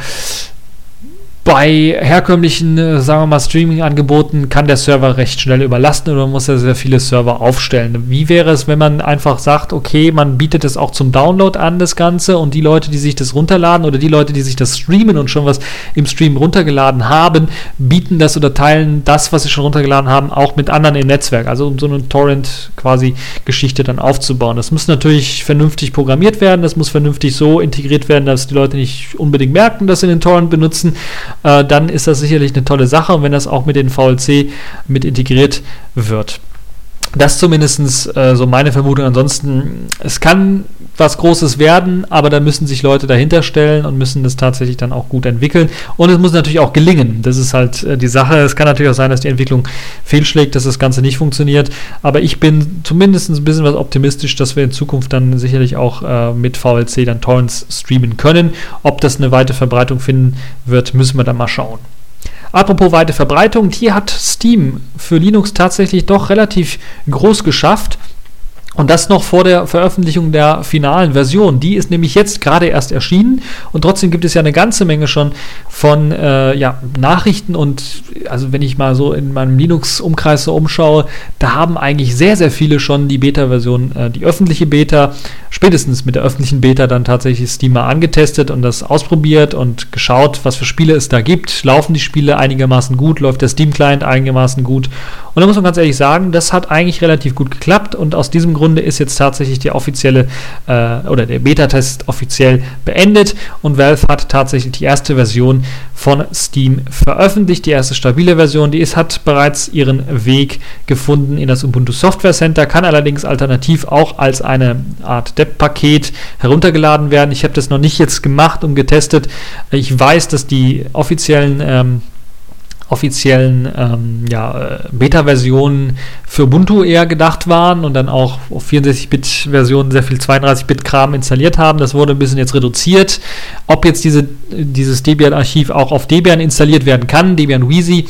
A: bei herkömmlichen, äh, sagen wir mal, Streaming-Angeboten kann der Server recht schnell überlasten oder muss er sehr viele Server aufstellen. Wie wäre es, wenn man einfach sagt, okay, man bietet es auch zum Download an, das Ganze, und die Leute, die sich das runterladen oder die Leute, die sich das streamen und schon was im Stream runtergeladen haben, bieten das oder teilen das, was sie schon runtergeladen haben, auch mit anderen im Netzwerk. Also um so eine Torrent quasi Geschichte dann aufzubauen. Das muss natürlich vernünftig programmiert werden, das muss vernünftig so integriert werden, dass die Leute nicht unbedingt merken, dass sie den Torrent benutzen äh, dann ist das sicherlich eine tolle Sache wenn das auch mit den VLC mit integriert wird. Das zumindest äh, so meine Vermutung. Ansonsten, es kann was Großes werden, aber da müssen sich Leute dahinter stellen und müssen das tatsächlich dann auch gut entwickeln. Und es muss natürlich auch gelingen. Das ist halt äh, die Sache. Es kann natürlich auch sein, dass die Entwicklung fehlschlägt, dass das Ganze nicht funktioniert. Aber ich bin zumindest ein bisschen was optimistisch, dass wir in Zukunft dann sicherlich auch äh, mit VLC dann Torrents streamen können. Ob das eine weite Verbreitung finden wird, müssen wir dann mal schauen. Apropos weite Verbreitung, die hat Steam für Linux tatsächlich doch relativ groß geschafft. Und das noch vor der Veröffentlichung der finalen Version. Die ist nämlich jetzt gerade erst erschienen und trotzdem gibt es ja eine ganze Menge schon von äh, ja, Nachrichten und also wenn ich mal so in meinem Linux-Umkreis so umschaue, da haben eigentlich sehr, sehr viele schon die Beta-Version, äh, die öffentliche Beta, spätestens mit der öffentlichen Beta dann tatsächlich Steam mal angetestet und das ausprobiert und geschaut, was für Spiele es da gibt. Laufen die Spiele einigermaßen gut? Läuft der Steam-Client einigermaßen gut? Und da muss man ganz ehrlich sagen, das hat eigentlich relativ gut geklappt und aus diesem Grund Grunde ist jetzt tatsächlich die offizielle äh, oder der Beta-Test offiziell beendet und Valve hat tatsächlich die erste Version von Steam veröffentlicht, die erste stabile Version. Die ist, hat bereits ihren Weg gefunden in das Ubuntu Software Center, kann allerdings alternativ auch als eine Art Depp-Paket heruntergeladen werden. Ich habe das noch nicht jetzt gemacht und getestet. Ich weiß, dass die offiziellen ähm, offiziellen ähm, ja, äh, Beta-Versionen für Ubuntu eher gedacht waren und dann auch auf 64-Bit-Versionen sehr viel 32-Bit-Kram installiert haben. Das wurde ein bisschen jetzt reduziert. Ob jetzt diese, dieses Debian-Archiv auch auf Debian installiert werden kann, Debian Wheezy,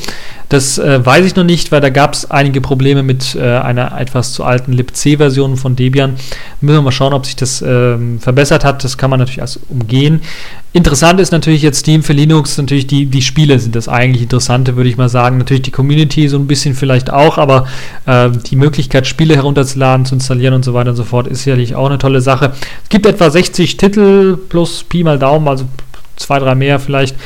A: das äh, weiß ich noch nicht, weil da gab es einige Probleme mit äh, einer etwas zu alten libc-Version von Debian. Müssen wir mal schauen, ob sich das ähm, verbessert hat. Das kann man natürlich als umgehen. Interessant ist natürlich jetzt Steam für Linux. Natürlich die, die Spiele sind das eigentlich Interessante, würde ich mal sagen. Natürlich die Community so ein bisschen vielleicht auch, aber äh, die Möglichkeit, Spiele herunterzuladen, zu installieren und so weiter und so fort, ist sicherlich auch eine tolle Sache. Es gibt etwa 60 Titel plus Pi mal Daumen, also zwei, drei mehr vielleicht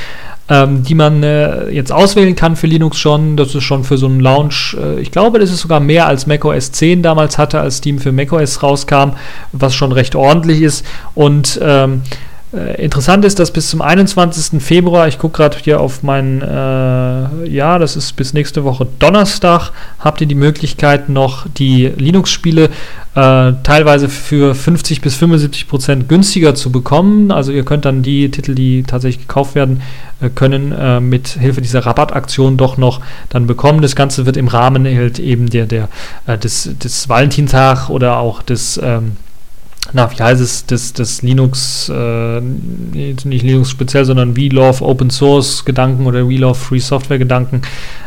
A: ähm, die man äh, jetzt auswählen kann für Linux schon. Das ist schon für so einen Launch, äh, ich glaube, das ist sogar mehr als macOS 10 damals hatte, als Steam für macOS rauskam, was schon recht ordentlich ist. Und ähm, äh, interessant ist, dass bis zum 21. Februar, ich gucke gerade hier auf meinen, äh, ja, das ist bis nächste Woche Donnerstag, habt ihr die Möglichkeit noch die Linux-Spiele äh, teilweise für 50 bis 75 Prozent günstiger zu bekommen. Also ihr könnt dann die Titel, die tatsächlich gekauft werden äh, können, äh, mit Hilfe dieser Rabattaktion doch noch dann bekommen. Das Ganze wird im Rahmen halt eben der, der, äh, des, des Valentintag oder auch des ähm, na, wie heißt es, das, das Linux, äh, nicht Linux speziell, sondern We Love Open Source Gedanken oder We Love Free Software Gedanken,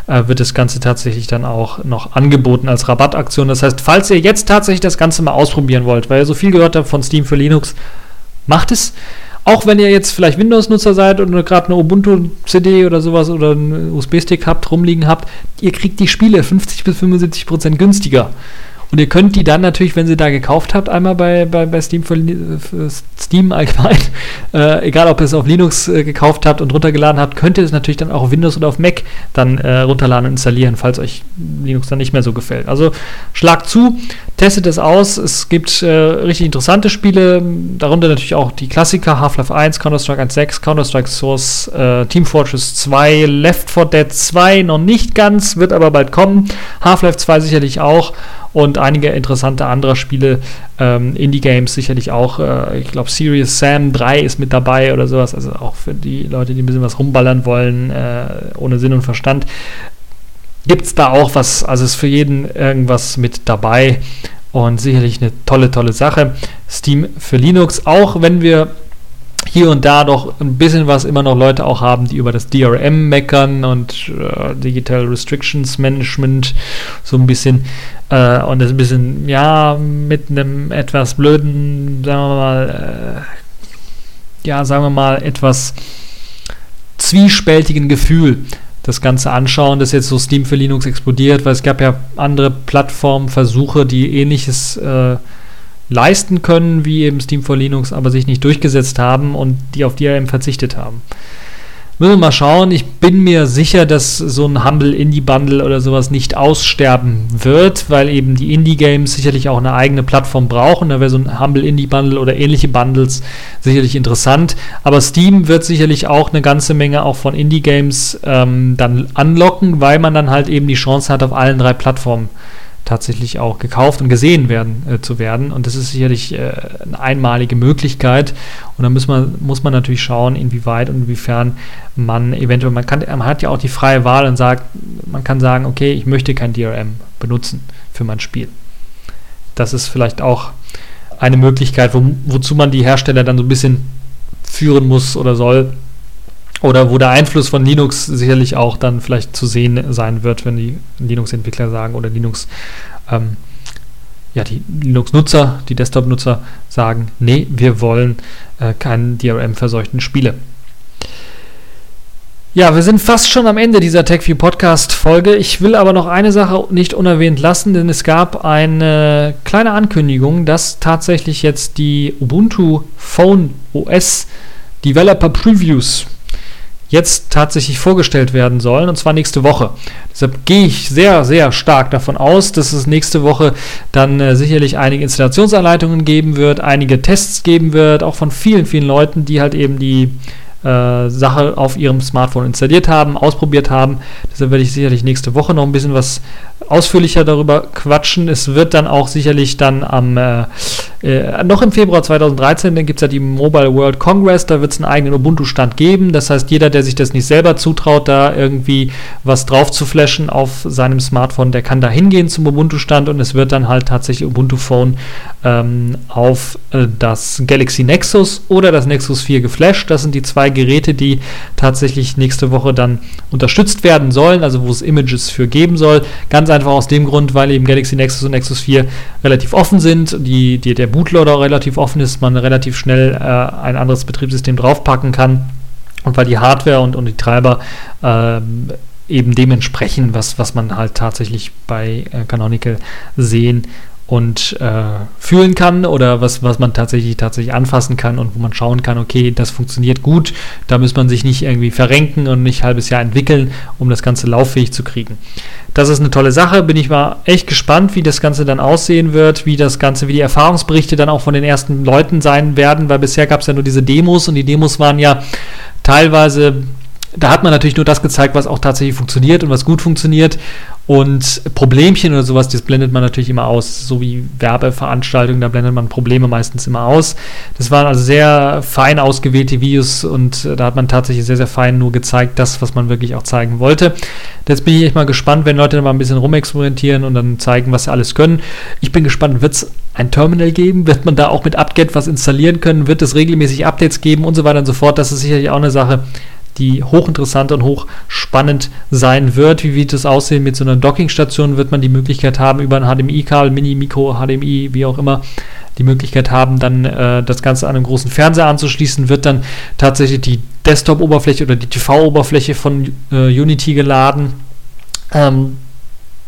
A: äh, wird das Ganze tatsächlich dann auch noch angeboten als Rabattaktion. Das heißt, falls ihr jetzt tatsächlich das Ganze mal ausprobieren wollt, weil ihr so viel gehört habt von Steam für Linux, macht es. Auch wenn ihr jetzt vielleicht Windows-Nutzer seid und gerade eine Ubuntu-CD oder sowas oder einen USB-Stick habt, rumliegen habt, ihr kriegt die Spiele 50 bis 75 Prozent günstiger. Und ihr könnt die dann natürlich, wenn ihr da gekauft habt, einmal bei, bei, bei Steam für, für Steam allgemein, äh, egal ob ihr es auf Linux äh, gekauft habt und runtergeladen habt, könnt ihr es natürlich dann auch auf Windows oder auf Mac dann äh, runterladen und installieren, falls euch Linux dann nicht mehr so gefällt. Also schlagt zu, testet es aus. Es gibt äh, richtig interessante Spiele, darunter natürlich auch die Klassiker Half-Life 1, Counter-Strike 1.6, Counter-Strike Source, äh, Team Fortress 2, Left 4 Dead 2 noch nicht ganz, wird aber bald kommen. Half-Life 2 sicherlich auch und einige interessante andere Spiele, ähm, Indie-Games sicherlich auch. Äh, ich glaube, Serious Sam 3 ist mit dabei oder sowas. Also auch für die Leute, die ein bisschen was rumballern wollen, äh, ohne Sinn und Verstand. Gibt es da auch was, also ist für jeden irgendwas mit dabei und sicherlich eine tolle, tolle Sache. Steam für Linux, auch wenn wir hier und da doch ein bisschen was immer noch Leute auch haben, die über das DRM meckern und äh, Digital Restrictions Management so ein bisschen äh, und das ein bisschen, ja, mit einem etwas blöden, sagen wir mal, äh, ja, sagen wir mal, etwas zwiespältigen Gefühl das Ganze anschauen, dass jetzt so Steam für Linux explodiert, weil es gab ja andere Plattformversuche, die ähnliches äh, leisten können, wie eben Steam for Linux, aber sich nicht durchgesetzt haben und die auf die eben verzichtet haben. Müssen wir mal schauen. Ich bin mir sicher, dass so ein Humble Indie Bundle oder sowas nicht aussterben wird, weil eben die Indie Games sicherlich auch eine eigene Plattform brauchen. Da wäre so ein Humble Indie Bundle oder ähnliche Bundles sicherlich interessant. Aber Steam wird sicherlich auch eine ganze Menge auch von Indie Games ähm, dann anlocken, weil man dann halt eben die Chance hat, auf allen drei Plattformen tatsächlich auch gekauft und gesehen werden äh, zu werden. Und das ist sicherlich äh, eine einmalige Möglichkeit. Und da muss man, muss man natürlich schauen, inwieweit und inwiefern man eventuell, man kann, man hat ja auch die freie Wahl und sagt, man kann sagen, okay, ich möchte kein DRM benutzen für mein Spiel. Das ist vielleicht auch eine Möglichkeit, wo, wozu man die Hersteller dann so ein bisschen führen muss oder soll, oder wo der Einfluss von Linux sicherlich auch dann vielleicht zu sehen sein wird, wenn die Linux-Entwickler sagen oder Linux, ähm, ja, die Linux-Nutzer, die Desktop-Nutzer sagen, nee, wir wollen äh, keinen DRM-verseuchten Spiele. Ja, wir sind fast schon am Ende dieser TechView Podcast Folge. Ich will aber noch eine Sache nicht unerwähnt lassen, denn es gab eine kleine Ankündigung, dass tatsächlich jetzt die Ubuntu Phone OS Developer Previews jetzt tatsächlich vorgestellt werden sollen, und zwar nächste Woche. Deshalb gehe ich sehr, sehr stark davon aus, dass es nächste Woche dann äh, sicherlich einige Installationsanleitungen geben wird, einige Tests geben wird, auch von vielen, vielen Leuten, die halt eben die äh, Sache auf ihrem Smartphone installiert haben, ausprobiert haben. Deshalb werde ich sicherlich nächste Woche noch ein bisschen was ausführlicher darüber quatschen. Es wird dann auch sicherlich dann am äh, äh, noch im Februar 2013, dann gibt es ja die Mobile World Congress, da wird es einen eigenen Ubuntu-Stand geben. Das heißt, jeder, der sich das nicht selber zutraut, da irgendwie was drauf zu flashen auf seinem Smartphone, der kann da hingehen zum Ubuntu-Stand und es wird dann halt tatsächlich Ubuntu Phone ähm, auf äh, das Galaxy Nexus oder das Nexus 4 geflasht. Das sind die zwei Geräte, die tatsächlich nächste Woche dann unterstützt werden sollen, also wo es Images für geben soll. Ganz einfach aus dem Grund, weil eben Galaxy Nexus und Nexus 4 relativ offen sind, die, die, der Bootloader relativ offen ist, man relativ schnell äh, ein anderes Betriebssystem draufpacken kann und weil die Hardware und, und die Treiber äh, eben dementsprechend, was, was man halt tatsächlich bei äh, Canonical sehen und äh, fühlen kann oder was, was man tatsächlich tatsächlich anfassen kann und wo man schauen kann, okay, das funktioniert gut, da muss man sich nicht irgendwie verrenken und nicht ein halbes Jahr entwickeln, um das Ganze lauffähig zu kriegen. Das ist eine tolle Sache, bin ich mal echt gespannt, wie das Ganze dann aussehen wird, wie das Ganze, wie die Erfahrungsberichte dann auch von den ersten Leuten sein werden, weil bisher gab es ja nur diese Demos und die Demos waren ja teilweise da hat man natürlich nur das gezeigt, was auch tatsächlich funktioniert und was gut funktioniert. Und Problemchen oder sowas, das blendet man natürlich immer aus. So wie Werbeveranstaltungen, da blendet man Probleme meistens immer aus. Das waren also sehr fein ausgewählte Videos und da hat man tatsächlich sehr, sehr fein nur gezeigt, das, was man wirklich auch zeigen wollte. Jetzt bin ich echt mal gespannt, wenn Leute da mal ein bisschen rumexperimentieren und dann zeigen, was sie alles können. Ich bin gespannt, wird es ein Terminal geben? Wird man da auch mit Upget was installieren können? Wird es regelmäßig Updates geben und so weiter und so fort? Das ist sicherlich auch eine Sache, die hochinteressant und hochspannend sein wird. Wie wird es aussehen mit so einer Dockingstation? Wird man die Möglichkeit haben, über ein HDMI-Kabel, Mini, Mikro, HDMI, wie auch immer, die Möglichkeit haben, dann äh, das Ganze an einen großen Fernseher anzuschließen? Wird dann tatsächlich die Desktop-Oberfläche oder die TV-Oberfläche von äh, Unity geladen? Ähm,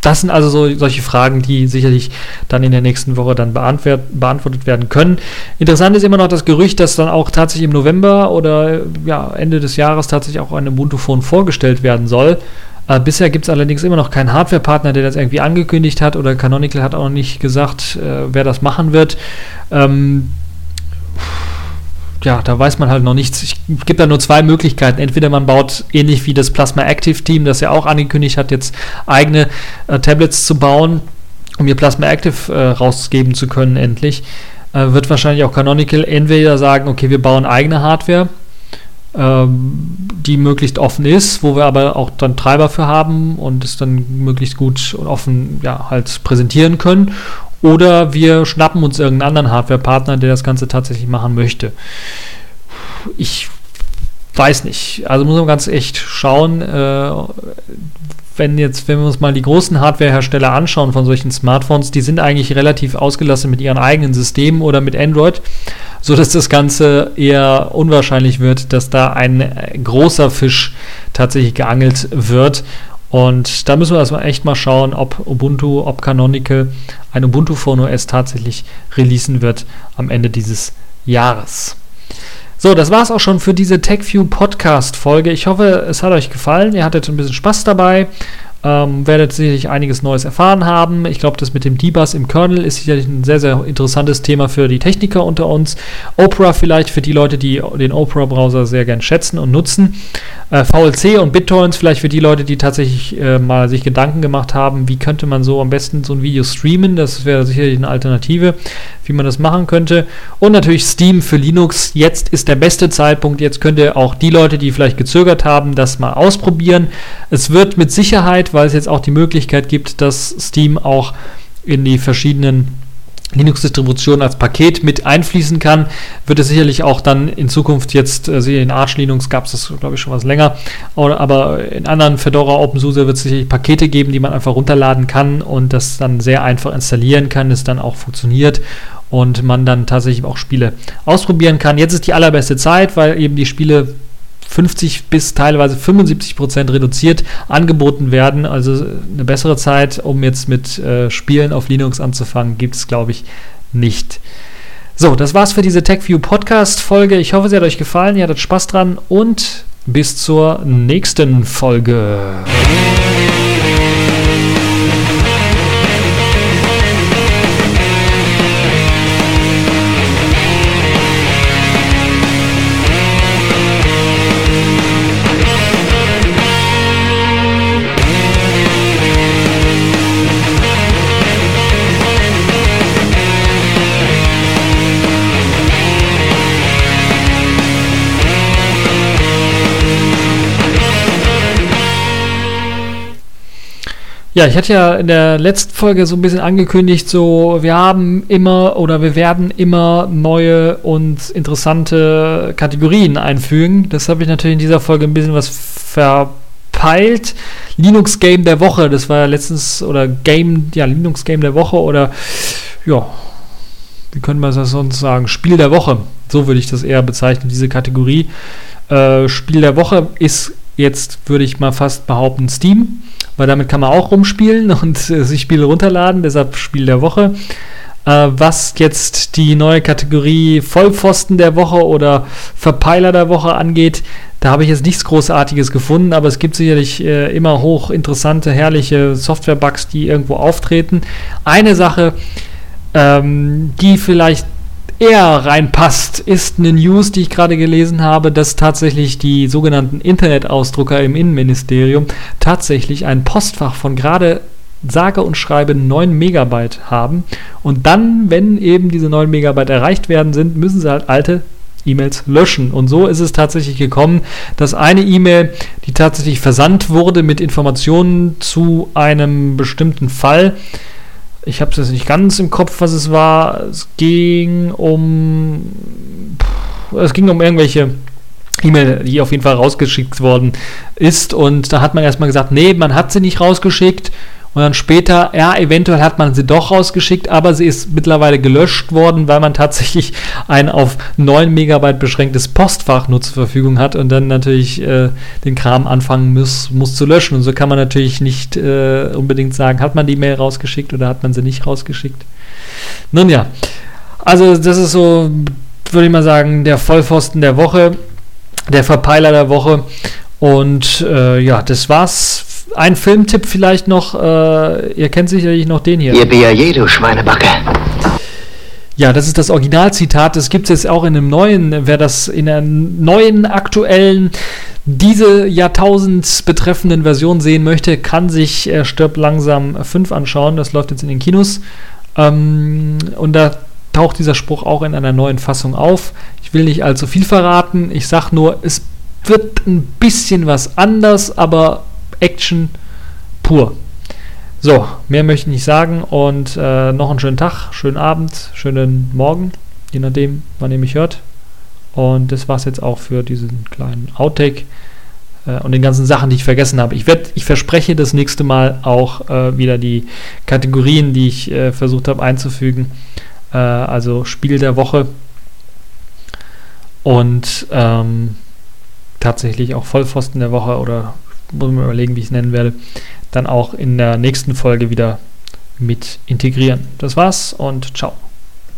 A: das sind also so, solche Fragen, die sicherlich dann in der nächsten Woche dann beantwortet werden können. Interessant ist immer noch das Gerücht, dass dann auch tatsächlich im November oder ja, Ende des Jahres tatsächlich auch ein Ubuntu-Phone vorgestellt werden soll. Äh, bisher gibt es allerdings immer noch keinen Hardware-Partner, der das irgendwie angekündigt hat oder Canonical hat auch nicht gesagt, äh, wer das machen wird. Ähm, ja, da weiß man halt noch nichts. Es gibt da nur zwei Möglichkeiten. Entweder man baut ähnlich wie das Plasma Active Team, das ja auch angekündigt hat, jetzt eigene äh, Tablets zu bauen, um ihr Plasma Active äh, rausgeben zu können, endlich. Äh, wird wahrscheinlich auch Canonical entweder sagen, okay, wir bauen eigene Hardware, die möglichst offen ist, wo wir aber auch dann Treiber für haben und es dann möglichst gut und offen ja, halt präsentieren können. Oder wir schnappen uns irgendeinen anderen Hardware-Partner, der das Ganze tatsächlich machen möchte. Ich weiß nicht. Also muss man ganz echt schauen, äh, wenn jetzt, wenn wir uns mal die großen Hardwarehersteller anschauen von solchen Smartphones, die sind eigentlich relativ ausgelastet mit ihren eigenen Systemen oder mit Android, so dass das Ganze eher unwahrscheinlich wird, dass da ein großer Fisch tatsächlich geangelt wird. Und da müssen wir erstmal echt mal schauen, ob Ubuntu, ob Canonical ein Ubuntu Phone OS tatsächlich releasen wird am Ende dieses Jahres. So, das war es auch schon für diese TechView Podcast Folge. Ich hoffe, es hat euch gefallen. Ihr hattet ein bisschen Spaß dabei. Ähm, werdet sicherlich einiges Neues erfahren haben. Ich glaube, das mit dem D-Bus im Kernel ist sicherlich ein sehr, sehr interessantes Thema für die Techniker unter uns. Opera vielleicht für die Leute, die den Opera-Browser sehr gern schätzen und nutzen. Äh, VLC und BitTorrents vielleicht für die Leute, die tatsächlich äh, mal sich Gedanken gemacht haben, wie könnte man so am besten so ein Video streamen. Das wäre sicherlich eine Alternative, wie man das machen könnte. Und natürlich Steam für Linux. Jetzt ist der beste Zeitpunkt. Jetzt könnt ihr auch die Leute, die vielleicht gezögert haben, das mal ausprobieren. Es wird mit Sicherheit, weil es jetzt auch die Möglichkeit gibt, dass Steam auch in die verschiedenen Linux-Distribution als Paket mit einfließen kann, wird es sicherlich auch dann in Zukunft jetzt, äh, in Arch Linux gab es das, glaube ich, schon was länger, aber in anderen Fedora OpenSUSE wird es sicherlich Pakete geben, die man einfach runterladen kann und das dann sehr einfach installieren kann, es dann auch funktioniert und man dann tatsächlich auch Spiele ausprobieren kann. Jetzt ist die allerbeste Zeit, weil eben die Spiele 50 bis teilweise 75 Prozent reduziert angeboten werden. Also eine bessere Zeit, um jetzt mit äh, Spielen auf Linux anzufangen, gibt es, glaube ich, nicht. So, das war's für diese TechView Podcast Folge. Ich hoffe, sie hat euch gefallen, ihr hattet Spaß dran und bis zur nächsten Folge. Ja, ich hatte ja in der letzten Folge so ein bisschen angekündigt, so wir haben immer oder wir werden immer neue und interessante Kategorien einfügen. Das habe ich natürlich in dieser Folge ein bisschen was verpeilt. Linux Game der Woche, das war ja letztens oder Game, ja, Linux Game der Woche oder ja, wie könnte man das sonst sagen? Spiel der Woche. So würde ich das eher bezeichnen, diese Kategorie. Äh, Spiel der Woche ist jetzt, würde ich mal fast behaupten, Steam weil damit kann man auch rumspielen und äh, sich Spiele runterladen, deshalb Spiel der Woche. Äh, was jetzt die neue Kategorie Vollpfosten der Woche oder Verpeiler der Woche angeht, da habe ich jetzt nichts Großartiges gefunden, aber es gibt sicherlich äh, immer hoch interessante, herrliche Software-Bugs, die irgendwo auftreten. Eine Sache, ähm, die vielleicht eher reinpasst, ist eine News, die ich gerade gelesen habe, dass tatsächlich die sogenannten Internetausdrucker im Innenministerium tatsächlich ein Postfach von gerade sage und schreibe 9 Megabyte haben. Und dann, wenn eben diese 9 Megabyte erreicht werden sind, müssen sie halt alte E-Mails löschen. Und so ist es tatsächlich gekommen, dass eine E-Mail, die tatsächlich versandt wurde mit Informationen zu einem bestimmten Fall, ich habe es jetzt nicht ganz im Kopf, was es war. Es ging um. Es ging um irgendwelche E-Mail, die auf jeden Fall rausgeschickt worden ist. Und da hat man erstmal gesagt, nee, man hat sie nicht rausgeschickt. Und dann später, ja, eventuell hat man sie doch rausgeschickt, aber sie ist mittlerweile gelöscht worden, weil man tatsächlich ein auf 9 Megabyte beschränktes Postfach nur zur Verfügung hat und dann natürlich äh, den Kram anfangen muss, muss zu löschen. Und so kann man natürlich nicht äh, unbedingt sagen, hat man die Mail rausgeschickt oder hat man sie nicht rausgeschickt. Nun ja, also das ist so, würde ich mal sagen, der Vollpfosten der Woche, der Verpeiler der Woche. Und äh, ja, das war's ein Filmtipp vielleicht noch. Äh, ihr kennt sicherlich noch den hier.
B: Ihr BAJ, du Schweinebacke.
A: Ja, das ist das Originalzitat. Das gibt es jetzt auch in einem neuen, wer das in einer neuen, aktuellen, diese Jahrtausends betreffenden Version sehen möchte, kann sich äh, Stirb langsam 5 anschauen. Das läuft jetzt in den Kinos. Ähm, und da taucht dieser Spruch auch in einer neuen Fassung auf. Ich will nicht allzu viel verraten. Ich sag nur, es wird ein bisschen was anders, aber Action pur. So, mehr möchte ich nicht sagen und äh, noch einen schönen Tag, schönen Abend, schönen Morgen, je nachdem, wann ihr mich hört. Und das war es jetzt auch für diesen kleinen Outtake. äh, und den ganzen Sachen, die ich vergessen habe. Ich, ich verspreche das nächste Mal auch äh, wieder die Kategorien, die ich äh, versucht habe einzufügen. Äh, also Spiel der Woche und ähm, tatsächlich auch Vollpfosten der Woche oder muss man überlegen, wie ich es nennen werde, dann auch in der nächsten Folge wieder mit integrieren. Das war's und ciao.